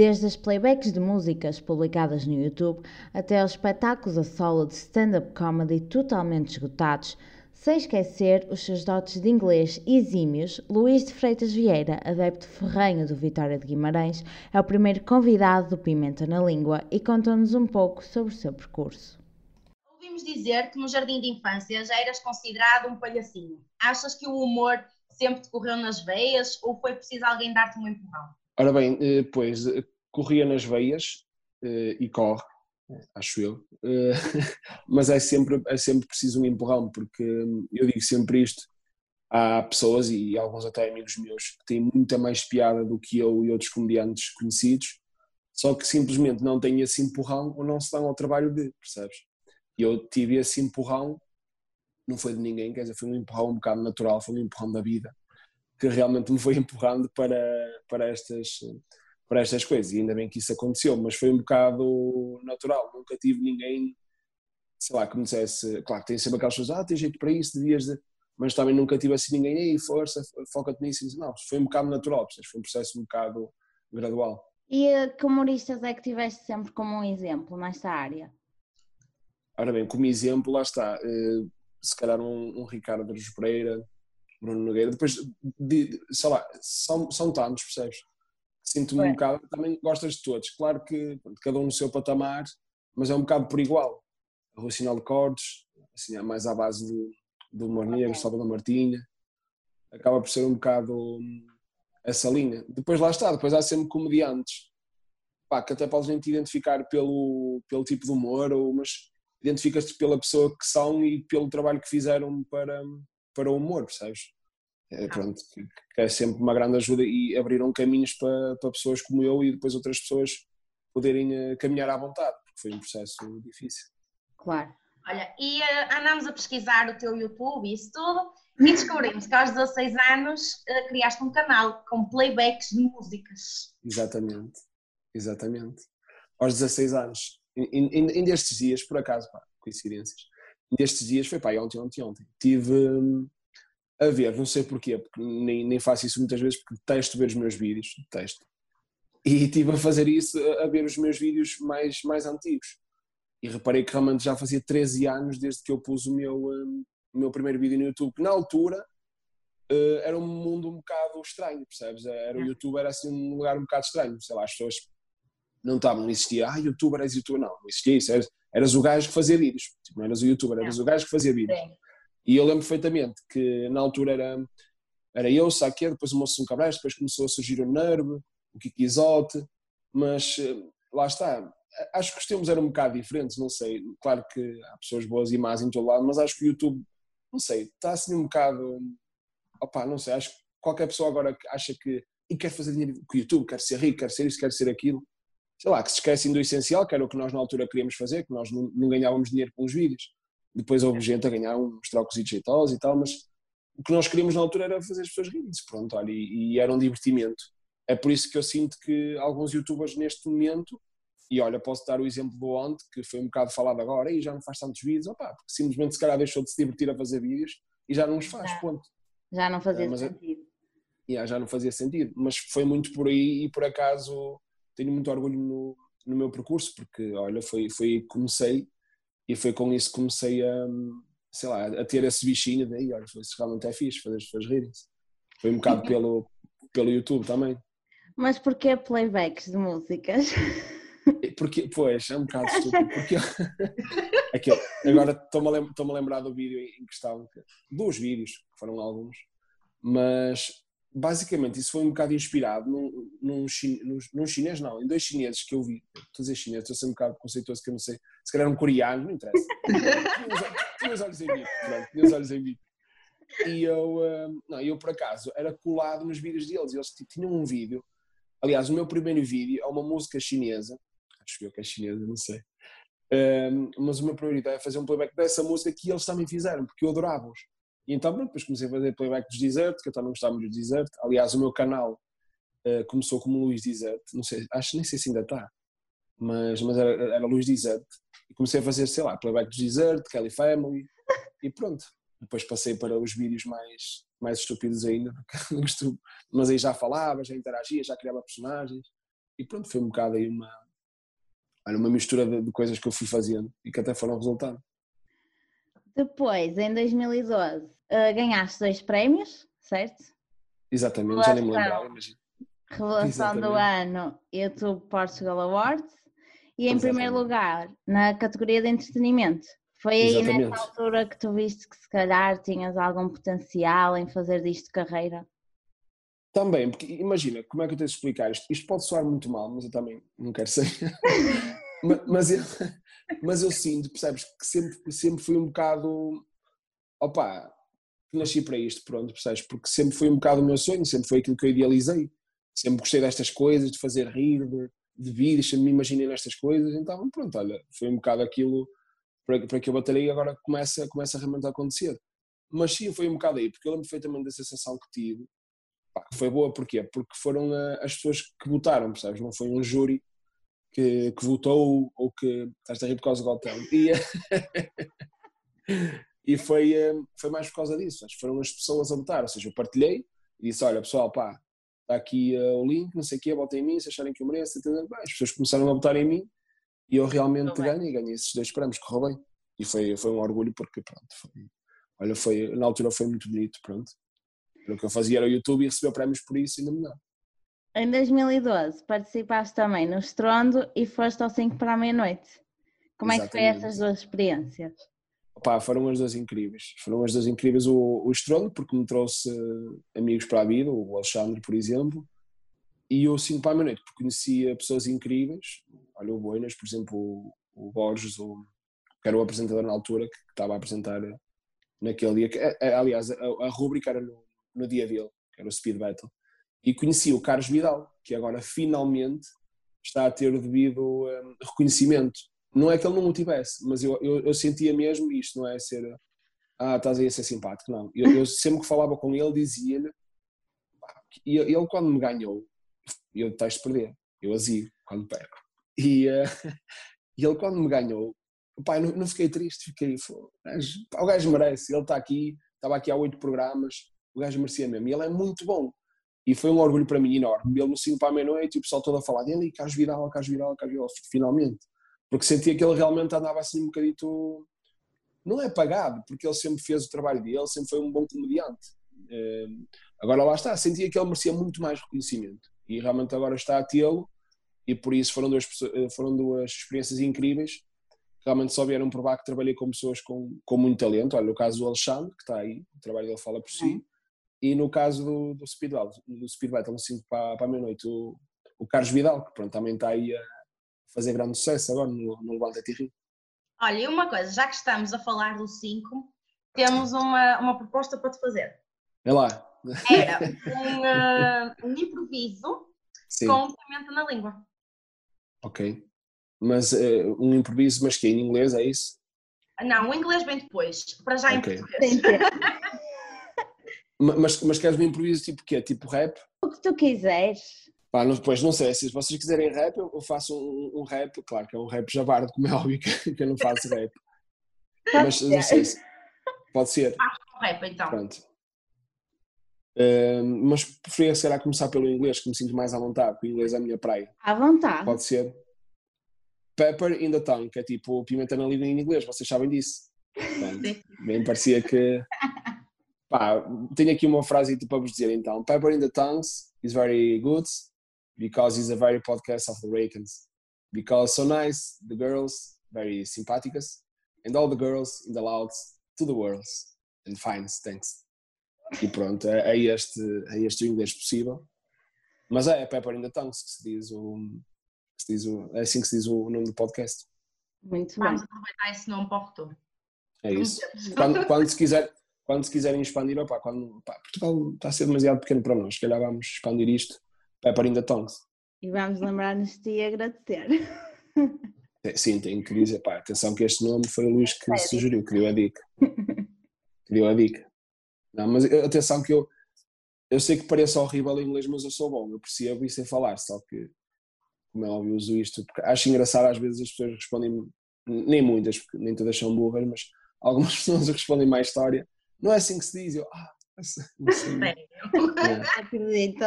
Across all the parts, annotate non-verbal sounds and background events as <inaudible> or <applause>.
Desde as playbacks de músicas publicadas no YouTube até aos espetáculos a solo de stand-up comedy totalmente esgotados, sem esquecer os seus dotes de inglês exímios, Luís de Freitas Vieira, adepto ferrenho do Vitória de Guimarães, é o primeiro convidado do Pimenta na Língua e contou-nos um pouco sobre o seu percurso. Ouvimos dizer que no jardim de infância já eras considerado um palhacinho. Achas que o humor sempre te correu nas veias ou foi preciso alguém dar-te um empurrão? Ora bem, eh, pois, eh, corria nas veias eh, e corre, acho eu, <laughs> mas é sempre, é sempre preciso um empurrão, porque hum, eu digo sempre isto, há pessoas e alguns até amigos meus que têm muita mais piada do que eu e outros comediantes conhecidos, só que simplesmente não têm esse empurrão ou não se dão ao trabalho de, percebes? E eu tive esse empurrão, não foi de ninguém, quer dizer, foi um empurrão um bocado natural, foi um empurrão da vida que realmente me foi <laughs> empurrando para, para, estas, para estas coisas. E ainda bem que isso aconteceu, mas foi um bocado natural. Nunca tive ninguém, sei lá, que me dissesse, claro, tem sempre aquelas pessoas, ah, tem jeito para isso, devias de... Mas também nunca tive assim ninguém, ei, força, foca-te nisso. Não, foi um bocado natural, foi um processo um bocado gradual. E que humoristas é que tiveste sempre como um exemplo nesta área? Ora bem, como exemplo, lá está, eh, se calhar um, um Ricardo Pereira, Bruno Nogueira. Depois, de, sei lá, são, são tantos, percebes? Sinto-me um bocado, também gostas de todos. Claro que cada um no seu patamar, mas é um bocado por igual. O Sinal de Cordes, assim, é mais à base do, do humor negro, okay. da Martinha. Acaba por ser um bocado hum, essa linha. Depois lá está, depois há sempre comediantes. Pá, que até podes nem te identificar pelo, pelo tipo de humor, ou, mas identificas-te pela pessoa que são e pelo trabalho que fizeram para, para o humor, percebes? É, ah. pronto, que é sempre uma grande ajuda e abriram caminhos para, para pessoas como eu e depois outras pessoas poderem uh, caminhar à vontade, porque foi um processo difícil. Claro. Olha, e uh, andamos a pesquisar o teu YouTube e isso tudo e descobrimos que aos 16 anos uh, criaste um canal com playbacks de músicas. Exatamente, exatamente. Aos 16 anos. Ainda estes dias, por acaso, pá, coincidências, nestes dias, foi pá, ontem, ontem, ontem, tive hum, a ver, não sei porquê, porque nem, nem faço isso muitas vezes porque detesto ver os meus vídeos, detesto. E estive a fazer isso, a ver os meus vídeos mais, mais antigos. E reparei que realmente já fazia 13 anos desde que eu pus o meu, um, o meu primeiro vídeo no YouTube, que na altura uh, era um mundo um bocado estranho, percebes? Era, o YouTube era assim um lugar um bocado estranho, sei lá, as pessoas não estavam, não existia, ah, youtuber és youtuber, não, não existia isso, eras, eras o gajo que fazia vídeos, tipo, não eras o youtuber, eras não. o gajo que fazia vídeos. Sim. E eu lembro perfeitamente que na altura era, era eu, Saque, depois o Moço Cabrais, depois começou a surgir o Nerve, o Kiki Isote, mas eh, lá está, acho que os tempos eram um bocado diferentes, não sei, claro que há pessoas boas e más em todo lado, mas acho que o YouTube, não sei, está assim um bocado, opá, não sei, acho que qualquer pessoa agora acha que e quer fazer dinheiro com o YouTube, quer ser rico, quer ser isso, quer ser aquilo, sei lá, que se esquecem do essencial, que era o que nós na altura queríamos fazer, que nós não, não ganhávamos dinheiro com os vídeos. Depois houve gente a ganhar uns trocos e jeitosos e tal, mas o que nós queríamos na altura era fazer as pessoas rirem pronto, olha, e, e, era um divertimento. É por isso que eu sinto que alguns youtubers neste momento, e olha, posso dar o exemplo do ontem, que foi um bocado falado agora, e já não faz tantos vídeos, opa, porque simplesmente se calhar deixou de se divertir a fazer vídeos e já não os faz, ponto. Já não fazia é, sentido. É, já não fazia sentido, mas foi muito por aí e por acaso tenho muito orgulho no, no meu percurso, porque, olha, foi, foi comecei e foi com isso que comecei a, sei lá, a ter esse bichinho de, olha, isso realmente é fixe, fazer as pessoas -se. Foi um bocado pelo, pelo YouTube também. Mas porquê playbacks de músicas? Porque, pois, é um bocado <laughs> estúpido. Porque <laughs> Aquilo, agora estou-me a, lembrar, a lembrar do vídeo em questão, dos vídeos, que foram alguns, mas basicamente isso foi um bocado inspirado num, num, num, num, chinês, não, em dois chineses que eu vi. Estou a dizer chinês, estou a ser um bocado conceituoso que eu não sei. Se calhar um coreano, não interessa. <laughs> tinha, os, olhos em mim, tinha os olhos em mim. E eu, uh, não, eu por acaso era colado nos vídeos deles. Eles tinham um vídeo. Aliás, o meu primeiro vídeo é uma música chinesa. Acho eu que é chinesa, não sei. Um, mas o meu primeiro é fazer um playback dessa música que eles também fizeram, porque eu adorava-os. E então, pronto, depois comecei a fazer playback dos Desert, que eu também gostava muito dos Desert. Aliás, o meu canal uh, começou como Luís Desert, não sei, acho nem sei se ainda está, mas, mas era, era Luís Desert. E comecei a fazer, sei lá, playback dos Desert, Kelly Family, e pronto. Depois passei para os vídeos mais, mais estúpidos ainda, <laughs> mas aí já falava, já interagia, já criava personagens. e pronto, foi um bocado aí uma, uma mistura de, de coisas que eu fui fazendo e que até foram resultado. Depois, em 2012, uh, ganhaste dois prémios, certo? Exatamente, já nem me lembrava, imagina. Revelação Exatamente. do ano YouTube Portugal Awards e em Exatamente. primeiro lugar na categoria de entretenimento. Foi aí Exatamente. nessa altura que tu viste que se calhar tinhas algum potencial em fazer disto carreira? Também, porque imagina, como é que eu tenho de explicar isto? Isto pode soar muito mal, mas eu também não quero ser. <laughs> mas, mas, eu, mas eu sinto, percebes, que sempre, sempre fui um bocado. Opa, nasci para isto, pronto, percebes? Porque sempre foi um bocado o meu sonho, sempre foi aquilo que eu idealizei. Sempre gostei destas coisas, de fazer rir, de, de sempre me imaginei nestas coisas, então pronto, olha, foi um bocado aquilo para, para que eu batalhei e agora começa, começa realmente a acontecer. Mas sim, foi um bocado aí, porque eu lembro perfeitamente da sensação que tive, pá, foi boa, porquê? Porque foram a, as pessoas que votaram, percebes? Não foi um júri que, que votou ou que estás a rir por causa do Galtão. E, <laughs> e foi, eh, foi mais por causa disso, foram as pessoas a votar, ou seja, eu partilhei e disse, olha pessoal, pá, está aqui uh, o link, não sei o quê, votem em mim, se acharem que eu mereço, as pessoas começaram a votar em mim e eu realmente ganhei, ganhei esses dois prémios, correu bem. E foi, foi um orgulho porque, pronto, foi, olha, foi, na altura foi muito bonito, pronto. O que eu fazia era o YouTube e recebeu prémios por isso, ainda melhor. Em 2012 participaste também no Estrondo e foste ao 5 para a meia-noite. Como Exatamente. é que foi essas duas experiências? Opa, foram as duas incríveis. Foram as duas incríveis o, o Estrondo, porque me trouxe amigos para a vida, o Alexandre, por exemplo, e o 5 para a meia-noite, porque conhecia pessoas incríveis. Olha, o Boinas, por exemplo, o, o Borges, o, que era o apresentador na altura, que, que estava a apresentar naquele dia. Que, aliás, a, a rubrica era no, no dia dele, que era o Speed Battle e conheci o Carlos Vidal, que agora finalmente está a ter o devido um, reconhecimento. Não é que ele não o tivesse, mas eu, eu, eu, sentia mesmo isto, não é ser, ah, estás aí a ser simpático, não. Eu, eu sempre que falava com ele, dizia-lhe, <laughs> e ele quando me ganhou, eu detesto perder, eu azio quando perco. E, uh, e ele quando me ganhou, pai, não, não fiquei triste, fiquei, o gajo merece, ele está aqui, estava aqui há oito programas, o gajo merecia mesmo, e ele é muito bom. E foi um orgulho para mim enorme. Ele no 5 para a meia-noite e o pessoal todo a falar dele, Carlos Vidal, Carlos Vidal, Carlos Vidal, finalmente. Porque sentia que ele realmente andava assim um bocadito. Não é pagado, porque ele sempre fez o trabalho dele, sempre foi um bom comediante. Ehm, agora lá está, sentia que ele merecia muito mais reconhecimento. E realmente agora está a tê-lo, e por isso foram duas, foram duas experiências incríveis. Realmente só vieram provar que trabalhei com pessoas com, com muito talento. Olha, o caso do Alexandre, que está aí, o trabalho dele fala por si e no caso do, do Speed Battle, do Speed Battle 5 para, para a meia-noite, o, o Carlos Vidal, que pronto, também está aí a fazer grande sucesso agora no, no Levante Rio. Olha, e uma coisa, já que estamos a falar do 5, temos uma, uma proposta para te fazer. É lá. Era <laughs> um, uh, um improviso Sim. com pimenta na língua. Ok. Mas uh, um improviso, mas que é em inglês, é isso? Não, o inglês vem depois, para já okay. em português. <laughs> Mas, mas queres um improviso tipo quê? Tipo rap? O que tu quiseres. Pá, não, depois não sei, se vocês quiserem rap, eu faço um, um rap, claro que é um rap jabardo, como é óbvio que, <laughs> que eu não faço rap. Pode mas ser. não sei se. Pode ser. Faz um rap então. Pronto. Uh, mas preferia, se calhar, começar pelo inglês, que me sinto mais à vontade, porque o inglês é a minha praia. À vontade. Pode ser. Pepper in the tongue, que é tipo pimenta na língua em inglês, vocês sabem disso. <laughs> Portanto, bem parecia que <laughs> Pá, tenho aqui uma frase para vos dizer então. Pepper in the Tongues is very good because he's a very podcast of the Rakens. Because so nice, the girls very simpáticas, and all the girls in the louds to the worlds and finest, thanks. E pronto, é, é, este, é este o inglês possível. Mas é, é Pepper in the Tongues que se diz o, que se diz o, é assim que se diz o nome do podcast. Muito bem. Vamos aproveitar esse nome para o futuro. É isso. Quando, quando se quiser, quando se quiserem expandir, opa, quando, opa, Portugal está a ser demasiado pequeno para nós, se calhar vamos expandir isto para in the tongues. E vamos lembrar-nos de ti agradecer. É, sim, tenho que dizer, pá, atenção que este nome foi o Luís que sugeriu, que deu a dica. <laughs> que deu a dica. Não, mas atenção que eu, eu sei que parece horrível em inglês, mas eu sou bom, eu percebo e sei falar, só que, como é óbvio, uso isto, porque acho engraçado às vezes as pessoas respondem, nem muitas, porque nem todas são burras, mas algumas <laughs> pessoas respondem mais história não é assim que se diz. Eu, ah, <laughs> sei. É. <laughs> Acredito.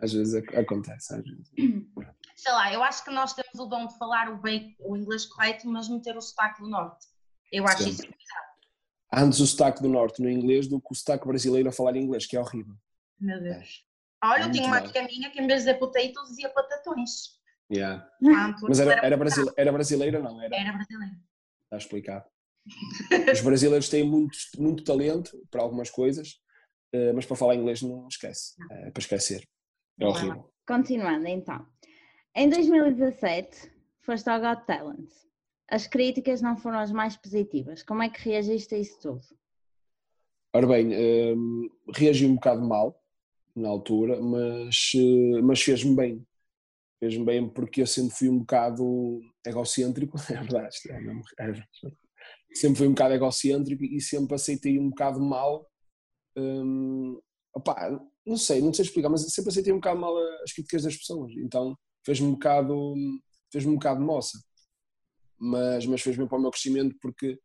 Às vezes acontece. Às vezes. sei lá, eu acho que nós temos o dom de falar o, bem, o inglês correto, mas meter o sotaque do norte. Eu acho Sempre. isso Antes o sotaque do norte no inglês do que o sotaque brasileiro a falar inglês, que é horrível. Meu Deus. Olha, eu Muito tinha uma amiga minha que em vez de dizer potatoes dizia patatões. Yeah. Mas era, era, brasile- era brasileira, não? Era, era brasileiro. está explicado. Os brasileiros têm muito, muito talento para algumas coisas, eh, mas para falar inglês não esquece. É para esquecer. É horrível. Continuando então. Em 2017, foste ao Got Talent. As críticas não foram as mais positivas. Como é que reagiste a isso tudo? Ora bem, eh, reagi um bocado mal na altura, mas, eh, mas fez-me bem. Fez-me bem porque eu sempre fui um bocado egocêntrico, <laughs> é verdade, é mesmo- é verdade. Sempre fui um bocado egocêntrico e sempre aceitei um bocado mal. hum, não sei, não sei explicar, mas sempre aceitei um bocado mal as críticas das pessoas, então fez-me um bocado, fez-me um bocado moça. Mas, mas fez bem para o meu crescimento porque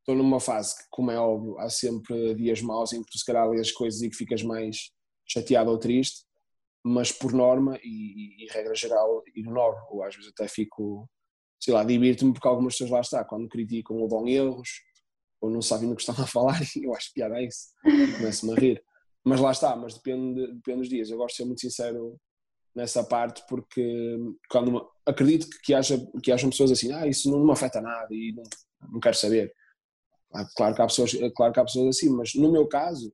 estou numa fase que, como é óbvio, há sempre dias maus em que tu se calhar lês coisas e que ficas mais chateado ou triste, mas por norma e, e, e regra geral ignoro, ou às vezes até fico, sei lá, divirto-me porque algumas pessoas lá está, quando criticam ou dão erros, ou não sabem do que estão a falar, <laughs> eu acho piada é isso, começo-me a rir. Mas lá está, mas depende, depende dos dias, eu gosto de ser muito sincero nessa parte porque quando acredito que, haja, que hajam pessoas assim, ah, isso não me afeta nada e não, não quero saber. Ah, Claro que, há pessoas, claro que há pessoas assim, mas no meu caso,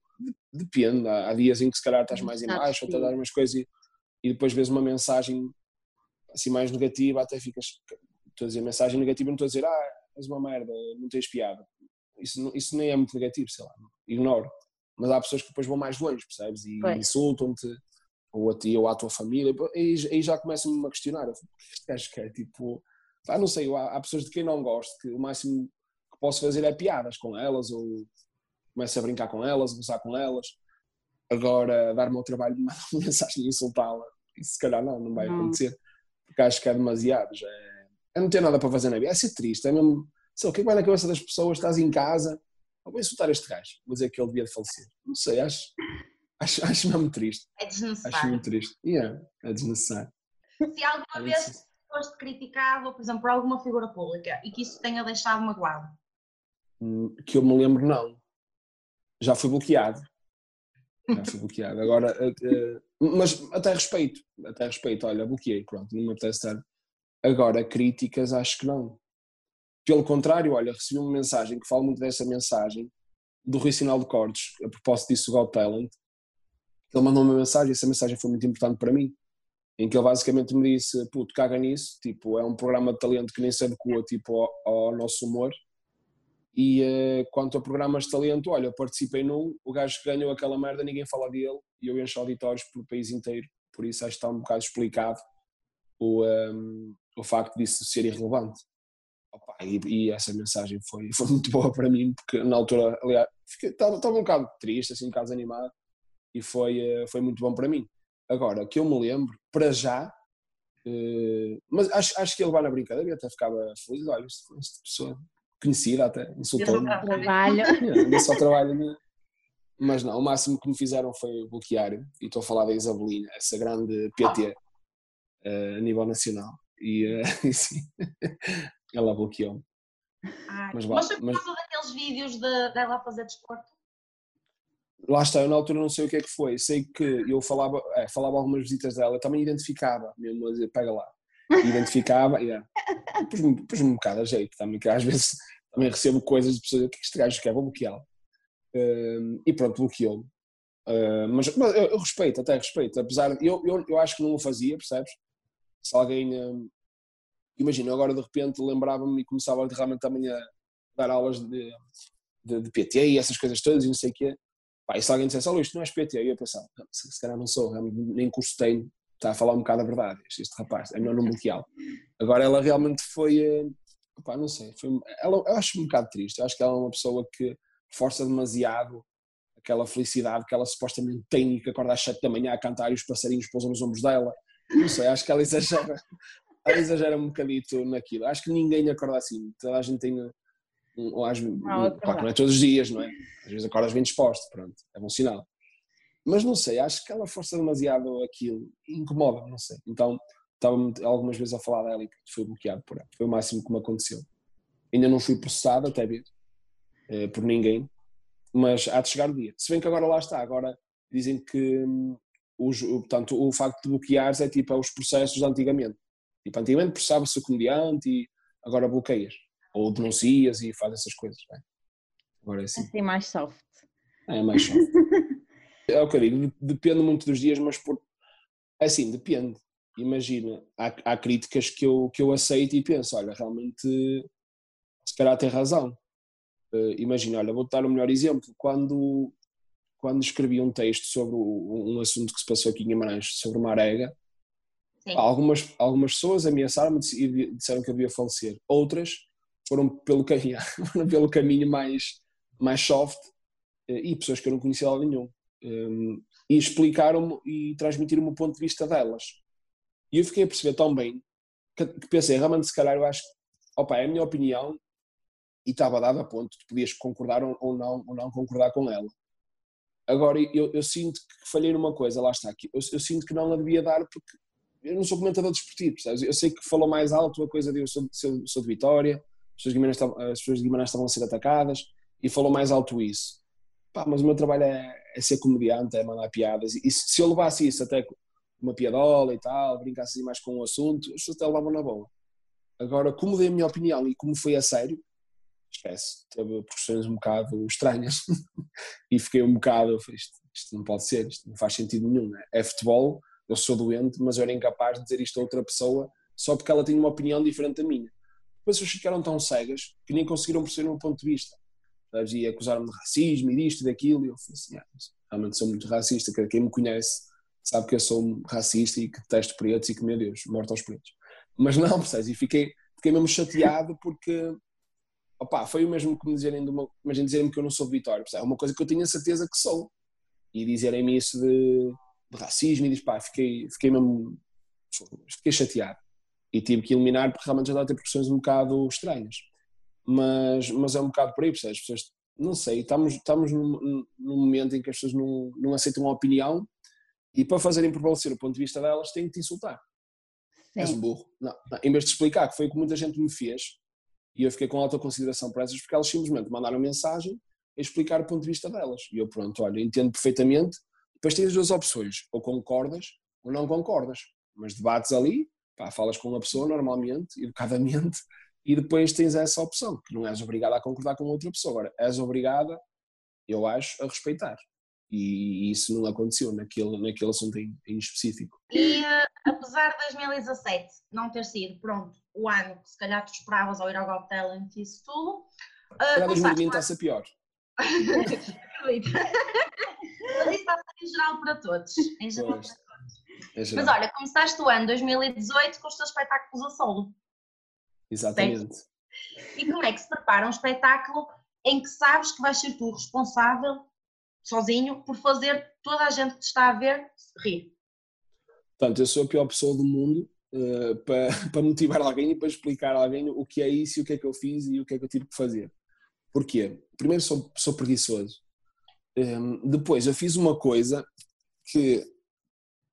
depende. Há, dias em que se calhar estás mais em baixo, ou estás a dar umas coisas e, e depois vês uma mensagem assim mais negativa, até ficas. Estou a dizer mensagem negativa, não estou a dizer, ah, és uma merda, não tens piada. Isso, isso nem é muito negativo, sei lá, ignoro. Mas há pessoas que depois vão mais longe, percebes? E insultam-te, ou a ti, ou à tua família, e aí já começam-me a questionar. Eu fico, "O que quer, tipo, pá, não sei, há, há pessoas de quem não gosto, que o máximo que posso fazer é piadas com elas, ou começo a brincar com elas, gozar com elas. Agora, dar-me ao trabalho de mandar uma <laughs> mensagem e insultá-la, isso se calhar não, não vai acontecer, porque acho que é demasiado. Já é, é não ter nada para fazer na vida, é ser triste, é mesmo. Sei, lá, o que é que vai na cabeça das pessoas? Estás em casa, "Ah, vou insultar este gajo, vou dizer que ele devia de falecer. Não sei, acho, acho, <laughs> acho mesmo triste. É Acho desnecessário. muito triste. Yeah, é desnecessário. Se alguma vez foste criticado, por exemplo, por alguma figura pública e que isso tenha deixado magoado. Hum, Que eu me lembro, não. Já fui bloqueado. Já fui bloqueado. Agora, eh, eh, mas até respeito. Até respeito. Olha, bloqueei, pronto, não me apetece estar. Agora, críticas, acho que não. Pelo contrário, olha, recebi uma mensagem que fala muito dessa mensagem do Rui Sinal de Cortes, a propósito disso, do Got Talent. Ele mandou uma mensagem, essa mensagem foi muito importante para mim, em que ele basicamente me disse: puto, caga nisso, tipo, é um programa de talento que nem se adequa tipo, ao, ao nosso humor. E eh, quanto a programas de talento, olha, eu participei num, o gajo que ganhou aquela merda, ninguém fala dele, e eu encho auditórios pelo país inteiro, por isso acho que está um bocado explicado o, ehm, o facto disso ser irrelevante. Opa, e, e essa mensagem foi, <laughs> foi muito boa para mim, porque na altura, aliás, fiquei- estava, estava um bocado triste, assim, um bocado desanimado, e foi, eh, foi muito bom para mim. Agora, que eu me lembro, para já, eh, mas acho, acho que ele vai na brincadeira e até ficava feliz, olha, esta esta pessoa conhecida até, insultou-me. Trabalho. <laughs> Ainda só trabalho né? Mas não, o máximo que me fizeram foi bloquear, e estou a falar da Isabelina, essa grande PT eh, a nível nacional. <laughs> E, sim, ela bloqueou-me. Mas mas, foi por causa daqueles vídeos de, dela a fazer desporto. Lá está, eu na altura não sei o que é que foi. Sei que eu falava, é, falava algumas visitas dela, eu também identificava, mesmo a dizer, pega lá. Identificava, yeah. <laughs> pus-me pus um bocado a jeito também, que às vezes também recebo coisas de pessoas, o que é que este gajo quer? Vou bloqueá-lo. Hum, e pronto, bloqueou-me. Uh, mas mas eu, eu respeito, até respeito, apesar de. Eu, eu, eu acho que não o fazia, percebes? Se alguém. hum, imagina, agora de repente lembrava-me e começava realmente também a dar aulas de, de, de PT e essas coisas todas e não sei o quê. Pá, e se alguém dissesse, olha, isto não és PT, eu ia pensar, "Não, se, se calhar não sou, realmente nem curso tenho, está a falar um bocado a verdade, este, este rapaz, é melhor não bloqueá-lo. Agora ela realmente foi, pá, não sei, foi, ela, eu acho um bocado triste, eu acho que ela é uma pessoa que força demasiado aquela felicidade que ela supostamente tem e que acorda às 7 da manhã a cantar e os passarinhos pousam nos ombros dela. Não sei, acho que ela exagera, ela exagera um bocadito naquilo. Acho que ninguém acorda assim, toda a gente tem. Um, ou às, um, claro, não é todos os dias, não é? Às vezes acordas bem disposto, pronto, é bom sinal. Mas não sei, acho que ela força demasiado aquilo, incomoda, não sei. Então estava algumas vezes a falar dela e fui bloqueado por ela. Foi o máximo que me aconteceu. Ainda não fui processado, até ver, eh, por ninguém, mas há de chegar o dia. Se bem que agora lá está, agora dizem que hum, os, portanto, o facto de bloqueares é tipo os processos de antigamente. Tipo, antigamente processava-se o comediante e agora bloqueias. Ou denuncias e faz essas coisas. É? Agora é assim. Assim mais soft. É mais soft. <laughs> é o que eu digo, depende muito dos dias, mas por... é assim, depende. Imagina, há, há críticas que eu, que eu aceito e penso, olha, realmente se calhar tem razão. Uh, imagina, olha, vou-te dar o um melhor exemplo. Quando, quando escrevi um texto sobre o, um assunto que se passou aqui em Guimarães, sobre uma arega, algumas, algumas pessoas ameaçaram-me e disseram que eu devia falecer. Outras foram pelo caminho, <laughs> pelo caminho mais, mais soft uh, e pessoas que eu não conhecia de nenhum. Um, eh, e explicaram-me e transmitiram-me o ponto de vista delas. E eu fiquei a perceber tão bem que, que pensei, realmente, se calhar eu acho que, opa, é a minha opinião e estava dada a ponto, tu podias concordar ou não, ou não concordar com ela. Agora, eu, eu sinto que falhei numa coisa, lá está, eu, eu sinto que não a devia dar porque eu não sou comentador desportivo, sabes? Eu sei que falou mais alto a coisa de eu sou, sou, sou de Vitória, as pessoas, de Guimarães, as estavam a ser atacadas e falou mais alto isso. Pá, mas o meu trabalho é, é ser comediante, é mandar piadas e se, se eu levasse isso até uma piadola e tal, brincasse mais com o assunto, as pessoas até levavam na boa. Agora, como dei a minha opinião e como foi a sério, esquece, teve proporções um bocado estranhas <laughs> e fiquei um bocado, isto, isto não pode ser, isto não faz sentido nenhum, né? é futebol, eu sou doente, mas eu era incapaz de dizer isto a outra pessoa só porque ela tinha uma opinião diferente da minha. Depois eles ficaram tão cegas que nem conseguiram perceber o meu ponto de vista. E acusaram-me de racismo e disto e daquilo, e eu falei assim, ah, realmente sou muito racista, quem me conhece sabe que eu sou racista e que detesto pretos e que, meu Deus, morto aos pretos. Mas não, percebes? E fiquei, fiquei mesmo chateado porque, opá, foi o mesmo que me dizerem, de uma, imagina dizerem que eu não sou Vitória, é uma coisa que eu tinha certeza que sou. E dizerem-me isso de, de, racismo e diz, pá, fiquei, fiquei mesmo, fiquei chateado. E tive que eliminar porque realmente já estava a ter pressões um bocado estranhas. Mas, mas é um bocado por aí, percebes? As pessoas, não sei, estamos, estamos num, num momento em que as pessoas não, não aceitam a opinião e para fazerem prevalecer o ponto de vista delas, têm que te insultar. Sim. És um burro. Não, não, em vez de explicar, que foi o que muita gente me fez, e eu fiquei com alta consideração para essas, porque elas simplesmente mandaram mensagem a explicar o ponto de vista delas. E eu, pronto, olha, entendo perfeitamente. Depois tens duas opções, ou concordas ou não concordas. Mas debates ali, pá, falas com uma pessoa normalmente, educadamente, <laughs> e depois tens essa opção, que não és obrigada a concordar com outra pessoa. Agora, és obrigada, eu acho, a respeitar e isso não aconteceu naquele, naquele assunto em, em específico. E uh, apesar de 2017 não ter sido, pronto, o ano que se calhar tu esperavas ao ir ao Got Talent e isso tudo... Uh, 2020 está a ser pior. Acredito. Mas isso está a ser em geral para todos. Em geral pois. para todos. É geral. Mas olha, começaste o ano 2018 com os teus espetáculos a solo. Exatamente. Certo? E como é que se prepara um espetáculo em que sabes que vais ser tu responsável sozinho por fazer toda a gente que te está a ver rir. Portanto, eu sou a pior pessoa do mundo uh, para, <laughs> para motivar alguém e para explicar a alguém o que é isso e o que é que eu fiz e o que é que eu tive que fazer. Porquê? Primeiro sou, sou preguiçoso. Um, ehm, depois, eu fiz uma coisa que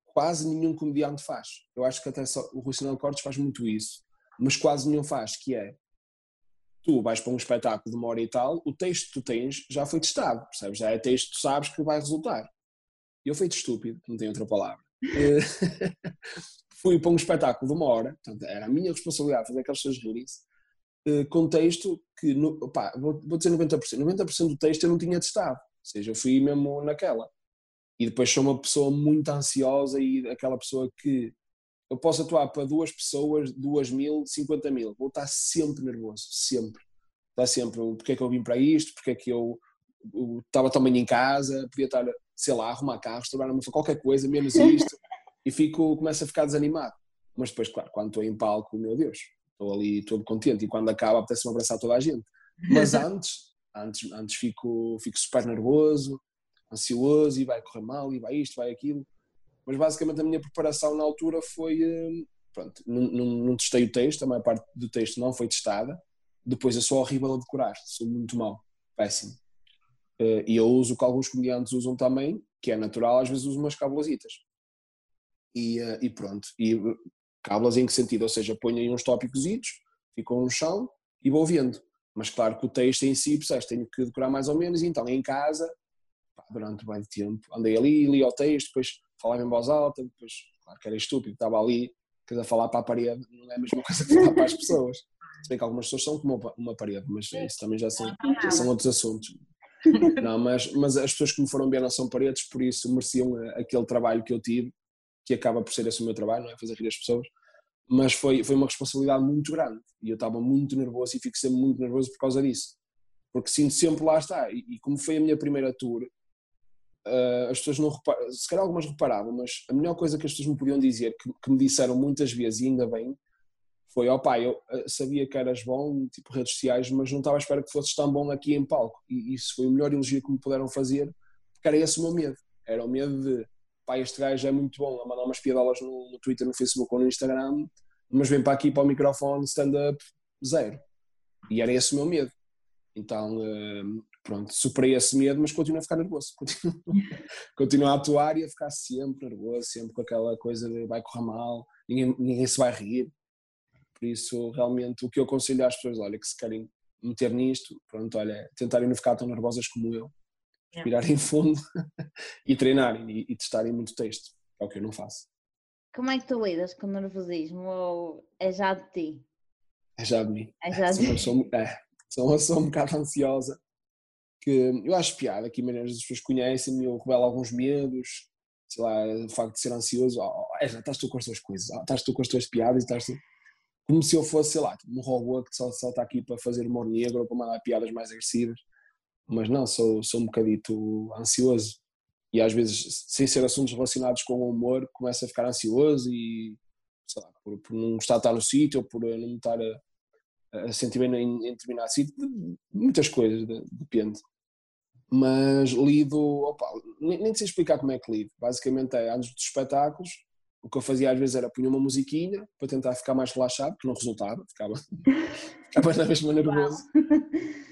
quase nenhum comediante faz. Eu acho que até só, o Rui Sinal Cortes faz muito isso, mas quase nenhum faz, que é tu vais para um espetáculo de uma hora e tal, o texto que tu tens já foi testado, percebes? Já é texto que tu sabes que vai resultar. Eu fui estúpido, não tenho outra palavra. Eh, <laughs> fui para um espetáculo de uma hora, portanto, era a minha responsabilidade fazer aquelas pessoas rirem-se, eh, com texto que, no, opa, vou, vou dizer 90%, 90% do texto eu não tinha testado, ou seja, eu fui mesmo naquela. E depois sou uma pessoa muito ansiosa e aquela pessoa que eu posso atuar para duas pessoas, duas mil, cinquenta mil. Vou estar sempre nervoso, sempre. Está sempre, porque é que eu vim para isto, porque é que eu, eu estava também em casa, podia estar, sei lá, a arrumar carros, trabalhar numa qualquer coisa, menos <laughs> isto, e fico, começo a ficar desanimado. Mas depois, claro, quando estou em palco, meu Deus, estou ali todo contente e quando acaba apetece-me abraçar toda a gente. Mas <laughs> antes, antes, antes fico, fico super nervoso, ansioso e vai correr mal e vai isto, vai aquilo mas basicamente a minha preparação na altura foi, eh, pronto, não, não, não testei o texto, a maior parte do texto não foi testada, depois eu sou horrível a decorar, sou muito mau, péssimo. Eh, e eu uso o que alguns comediantes usam também, que é natural, às vezes uso umas cabulositas. E, eh, e pronto, e Cábulas em que sentido? Ou seja, ponho aí uns tópicos, ficam no chão e vou vendo. Mas claro que o texto em si, percebes, tenho que decorar mais ou menos, e então em casa, pá, durante bem tempo, andei ali, li o texto, depois falava em voz alta, depois, claro que era estúpido, estava ali, quer falar para a parede, não é a mesma <laughs> coisa que falar para as pessoas. Se bem que algumas pessoas são como uma parede, mas isso também já são, já são outros assuntos. Não, mas, mas as pessoas que me foram bem não são paredes, por isso mereciam eh, aquele trabalho que eu tive, que acaba por ser esse o meu trabalho, não é? Fazer rir as pessoas. Mas foi, foi uma responsabilidade muito grande e eu estava muito nervoso e fico sempre muito nervoso por causa disso. Porque sinto sempre lá está. E, e como foi a minha primeira tour, uh, as pessoas não reparam, se calhar algumas reparavam, mas a melhor coisa que as pessoas me podiam dizer, que, que me disseram muitas vezes e ainda bem, foi, pai, eu eh, sabia que eras bom, tipo redes sociais, mas não estava à espera que fosses tão bom aqui em palco. E isso foi o melhor elogio que me puderam fazer, porque era esse o meu medo. Era o medo de, pai, este gajo é muito bom a mandar umas piadolas no, no Twitter, no Facebook ou no Instagram, mas vem para aqui para o microfone, stand-up, zero. E era esse o meu medo. Então, eh, pronto, superei esse medo, mas continuo a ficar nervoso. Continuo, <laughs> continuo a atuar e a ficar sempre nervoso, sempre com aquela coisa de vai correr mal, ninguém, ninguém se vai rir. Por isso, realmente, o que eu aconselho às pessoas, olha, que se querem meter nisto, pronto, olha, tentarem não ficar tão nervosas como eu, respirarem <laughs> fundo e treinarem e, e testarem muito texto, é o que eu não faço. Como é que tu lidas com o nervosismo ou é já de ti? É já de mim. É já <laughs> de sou, sou, é, sou uma pessoa um bocado ansiosa, que eu acho piada, que maneiras as pessoas conhecem-me, eu revelo alguns medos, sei lá, o facto de ser ansioso, oh, é, já estás tu com as tuas coisas, oh, estás tu com as tuas piadas, estás tu como se eu fosse, sei lá, tipo, um robô que só, só está aqui para fazer humor negro ou para mandar piadas mais agressivas. Mas não, sou, sou um bocadito ansioso. E às vezes, sem ser assuntos relacionados com o humor, começo a ficar ansioso e, sei lá, por, por não estar, estar no sítio ou por não estar a, a sentir bem em, em determinado sítio. Muitas coisas, depende. Mas lido, opa, nem, nem sei explicar como é que lido. Basicamente é antes dos espetáculos, o que eu fazia às vezes era punha uma musiquinha para tentar ficar mais relaxado, que não resultava, ficava, <laughs> ficava na mesma nervoso.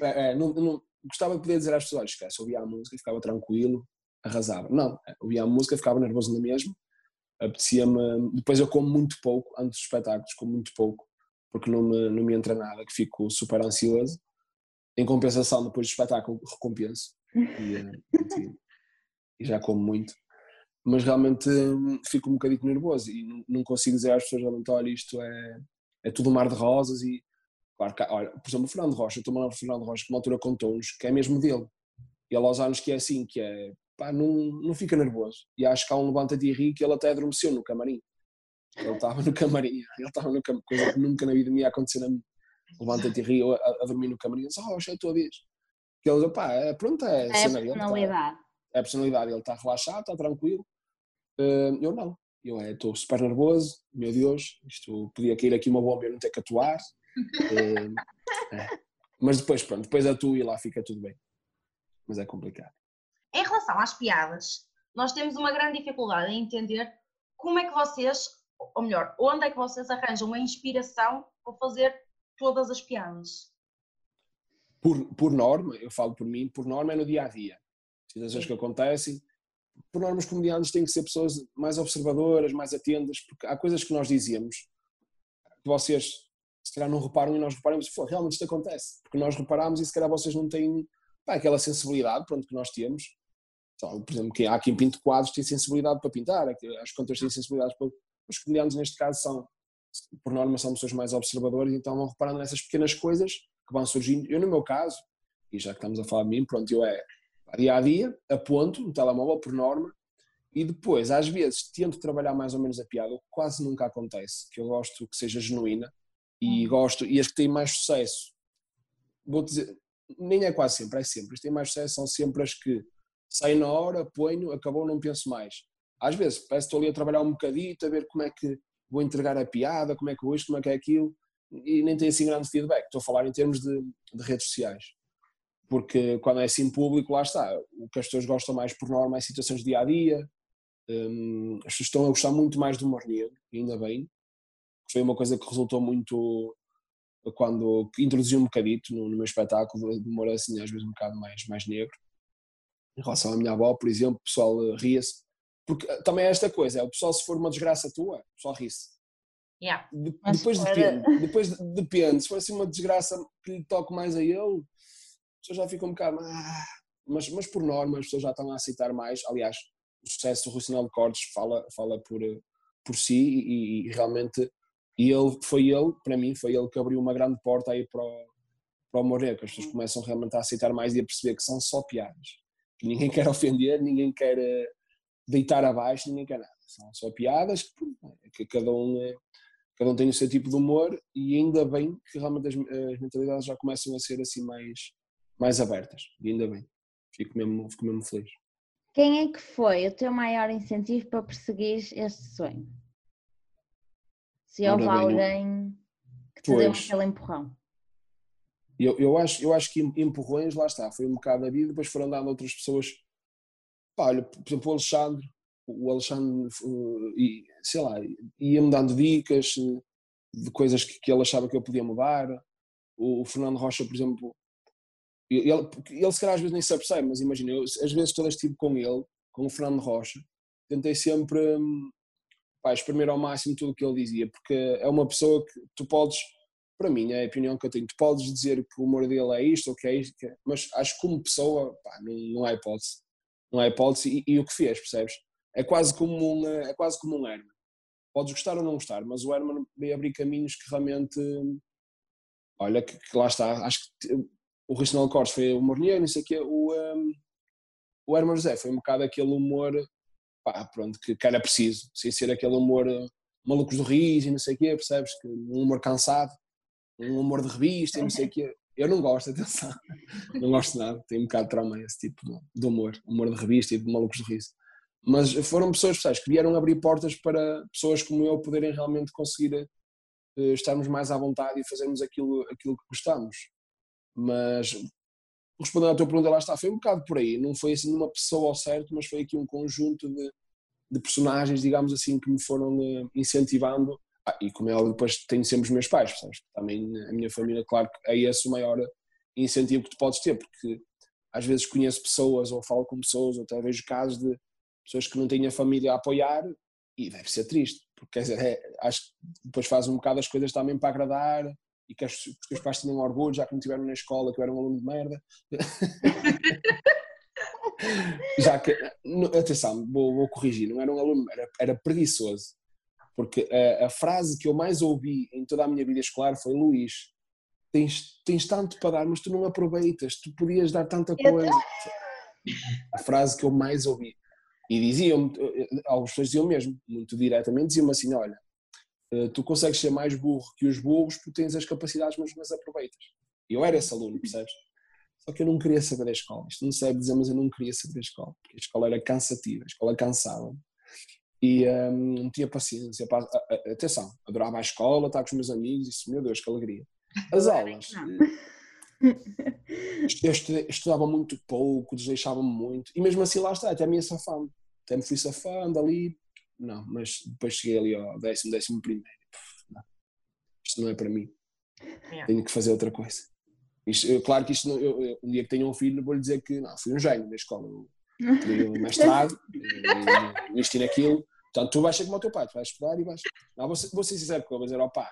É, é, não, não, gostava de poder dizer às pessoas, olha, esquece, ouvia a música, ficava tranquilo, arrasava. Não, é, ouvia a música, ficava nervoso na mesma, apetecia-me, depois eu como muito pouco, antes dos espetáculos como muito pouco, porque não me, não me entra nada, que fico super ansioso. Em compensação, depois do espetáculo, recompenso e, eh, <laughs> e, e já como muito mas realmente hum, fico um bocadinho nervoso e não consigo dizer às pessoas realmente, olha, isto é, é tudo um mar de rosas e, claro, olha, por exemplo, o Fernando Rocha, eu estou a o Fernando Rocha que uma altura contou-nos que é mesmo dele, e ele aos anos que é assim, que é, pá, não, não fica nervoso, e acho que há um levanta-te e ri que ele até adormeceu no camarim, ele estava no camarim, <laughs> ele estava no camarim, coisa que nunca na vida me ia acontecer a mim, levanta-te e ri, eu a, a dormir no camarim, disse, Rocha, é a tua vez, que ele, pá, é, pronto, é, é a personalidade. Tá, é a personalidade, ele está relaxado, está tranquilo, Uh, eu não. Eu estou super nervoso, meu Deus, isto podia cair aqui uma bomba e eu não ter que atuar. Uh, é. Mas depois, pronto, depois atuo e lá fica tudo bem. Mas é complicado. Em relação às piadas, nós temos uma grande dificuldade em entender como é que vocês, ou melhor, onde é que vocês arranjam a inspiração para fazer todas as piadas? Por, por norma, eu falo por mim, por norma é no dia a dia. Situações que acontecem, por norma, os comediantes têm que ser pessoas mais observadoras, mais atentas, porque há coisas que nós dizemos que vocês se calhar não reparam e nós reparamos, pô, realmente isto acontece, porque nós reparamos e se calhar vocês não têm pá, aquela sensibilidade pronto, que nós temos. Então, por exemplo, que há quem pinte quadros tem sensibilidade para pintar, as contas têm sensibilidade para. Os comediantes, neste caso, são, por norma, são pessoas mais observadoras, então vão reparando nessas pequenas coisas que vão surgindo. Eu, no meu caso, e já que estamos a falar de mim, pronto, eu é dia a dia, aponto no telemóvel por norma e depois, às vezes, tento trabalhar mais ou menos a piada, o que quase nunca acontece, que eu gosto que seja genuína e hum. gosto, e as que têm mais sucesso, vou dizer, nem é quase sempre, é sempre, as que têm mais sucesso são sempre as que saem na hora, ponho, acabou, não penso mais. Às vezes, parece que estou ali a trabalhar um bocadito, a ver como é que vou entregar a piada, como é que vou isto, como é que é aquilo, e nem tenho assim grande feedback. Estou a falar em termos de, de redes sociais porque quando é assim público, lá está, o que as pessoas gostam mais por norma é situações de dia a dia, um, as pessoas estão a gostar muito mais do humor negro, ainda bem, foi uma coisa que resultou muito quando introduzi um bocadito no, no meu espetáculo, de humor assim às vezes um bocado mais, mais negro. Em relação à minha avó, por exemplo, o pessoal ria-se, porque também é esta coisa, é o pessoal se for uma desgraça tua, o pessoal ri-se. Yeah. De, depois para... depende, <laughs> depois depende. Se for assim uma desgraça que lhe toque mais a ele, pessoas já ficam um bocado. Ah, mas, mas por norma as pessoas já estão a aceitar mais. Aliás, o sucesso do Rui Sinal de Cortes fala, fala por, por si e, e, realmente e ele, foi ele, para mim, foi ele que abriu uma grande porta aí para o, para o Moreno, que as pessoas começam realmente a aceitar mais e a perceber que são só piadas. Que ninguém quer ofender, ninguém quer eh, deitar abaixo, ninguém quer nada. São só piadas que, que cada um é, cada um tem o seu tipo de humor e ainda bem que realmente as, as mentalidades já começam a ser assim mais, mais abertas. E ainda bem. Fico mesmo, fico mesmo feliz. Quem é que foi o teu maior incentivo para perseguir este sonho? Se houve alguém que te pois, deu aquele empurrão. Eu, eu, acho, eu acho que empurrões, lá está, foi um bocado a vida, depois foram dando outras pessoas. Pá, olha, por exemplo, o Alexandre, o Alexandre, sei lá, ia-me dando dicas de coisas que, que, ele achava que eu podia mudar. O, o Fernando Rocha, por exemplo, ele, ele se calhar às vezes nem se apercebe, mas imagina, eu, às vezes todas estive com ele, com o Fernando Rocha, tentei sempre hum, pá, exprimir ao máximo tudo o que ele dizia, porque é uma pessoa que tu podes, para mim, é a opinião que eu tenho, tu podes dizer que o humor dele é isto ou que é isto, é, mas acho que como pessoa, pá, não, não há hipótese. Não há hipótese e, e, o que fez, percebes? É quase como um, é quase como um Herman. Podes gostar ou não gostar, mas o Herman veio abrir caminhos que realmente, olha, que, que lá está, acho que o Reginaldo Cortes foi o humor não sei o quê, o, um, o Herman José foi um bocado aquele humor, pá, pronto, que, era preciso, sem ser aquele humor uh, malucos do riso e não sei o quê, percebes? Que, um humor cansado, um humor de revista e não sei o quê. Eu não gosto, <laughs> atenção, não gosto nada, tenho um bocado de trauma esse tipo de, humor, humor de revista e de malucos do riso. Mas foram pessoas, pessoas que vieram abrir portas para pessoas como eu poderem realmente conseguir uh, estarmos mais à vontade e fazermos aquilo, aquilo que gostamos mas respondendo à tua pergunta, lá está, foi um bocado por aí. Não foi assim uma pessoa ao certo, mas foi aqui um conjunto de, de personagens, digamos assim, que me foram uh, incentivando. Ah, e como é óbvio, depois tenho sempre os meus pais, percebes? Também a minha família, claro que é esse o maior incentivo que tu podes ter, porque às vezes conheço pessoas ou falo com pessoas, ou até vejo casos de pessoas que não têm a família a apoiar e deve ser triste, porque quer dizer, é, acho que depois faz um bocado as coisas também para agradar e que, os pais tinham orgulho, já que me tiveram na escola, que eu era um aluno de merda. <laughs> já que, atenção, vou, vou, corrigir, não era um aluno, era, era preguiçoso. Porque a, a, frase que eu mais ouvi em toda a minha vida escolar foi: Luís, tens, tens tanto para dar, mas tu não aproveitas, tu podias dar tanta coisa. A frase que eu mais ouvi. E diziam, algumas pessoas diziam mesmo, muito diretamente, diziam-me assim: olha, eh, tu consegues ser mais burro que os burros porque tens as capacidades, mas não as aproveitas. E eu era esse aluno, percebes? Só que eu não queria saber da escola. Isto não serve dizer, mas eu não queria saber da escola, porque a escola era cansativa, a escola cansava. E um, não tinha paciência. Para, atenção, adorava a escola, estar com os meus amigos, isso, meu Deus, que alegria. As aulas. eu estudava muito pouco, desleixava-me muito, e mesmo assim lá está, até me ia safando. Até me fui safando ali, não, mas depois cheguei ali ao décimo, décimo primeiro. Não, isto não é para mim. Yeah. Tenho que fazer outra coisa. Isto, claro que isto não, eu, eu, um dia que tenho um filho, vou-lhe dizer que não, fui um gênio na escola. Tirei um mestrado, investi naquilo. Portanto, tu vais ser como o teu pai, tu vais estudar e vais. Não, vou ser, vou ser sincero, porque eu vou dizer ao pai,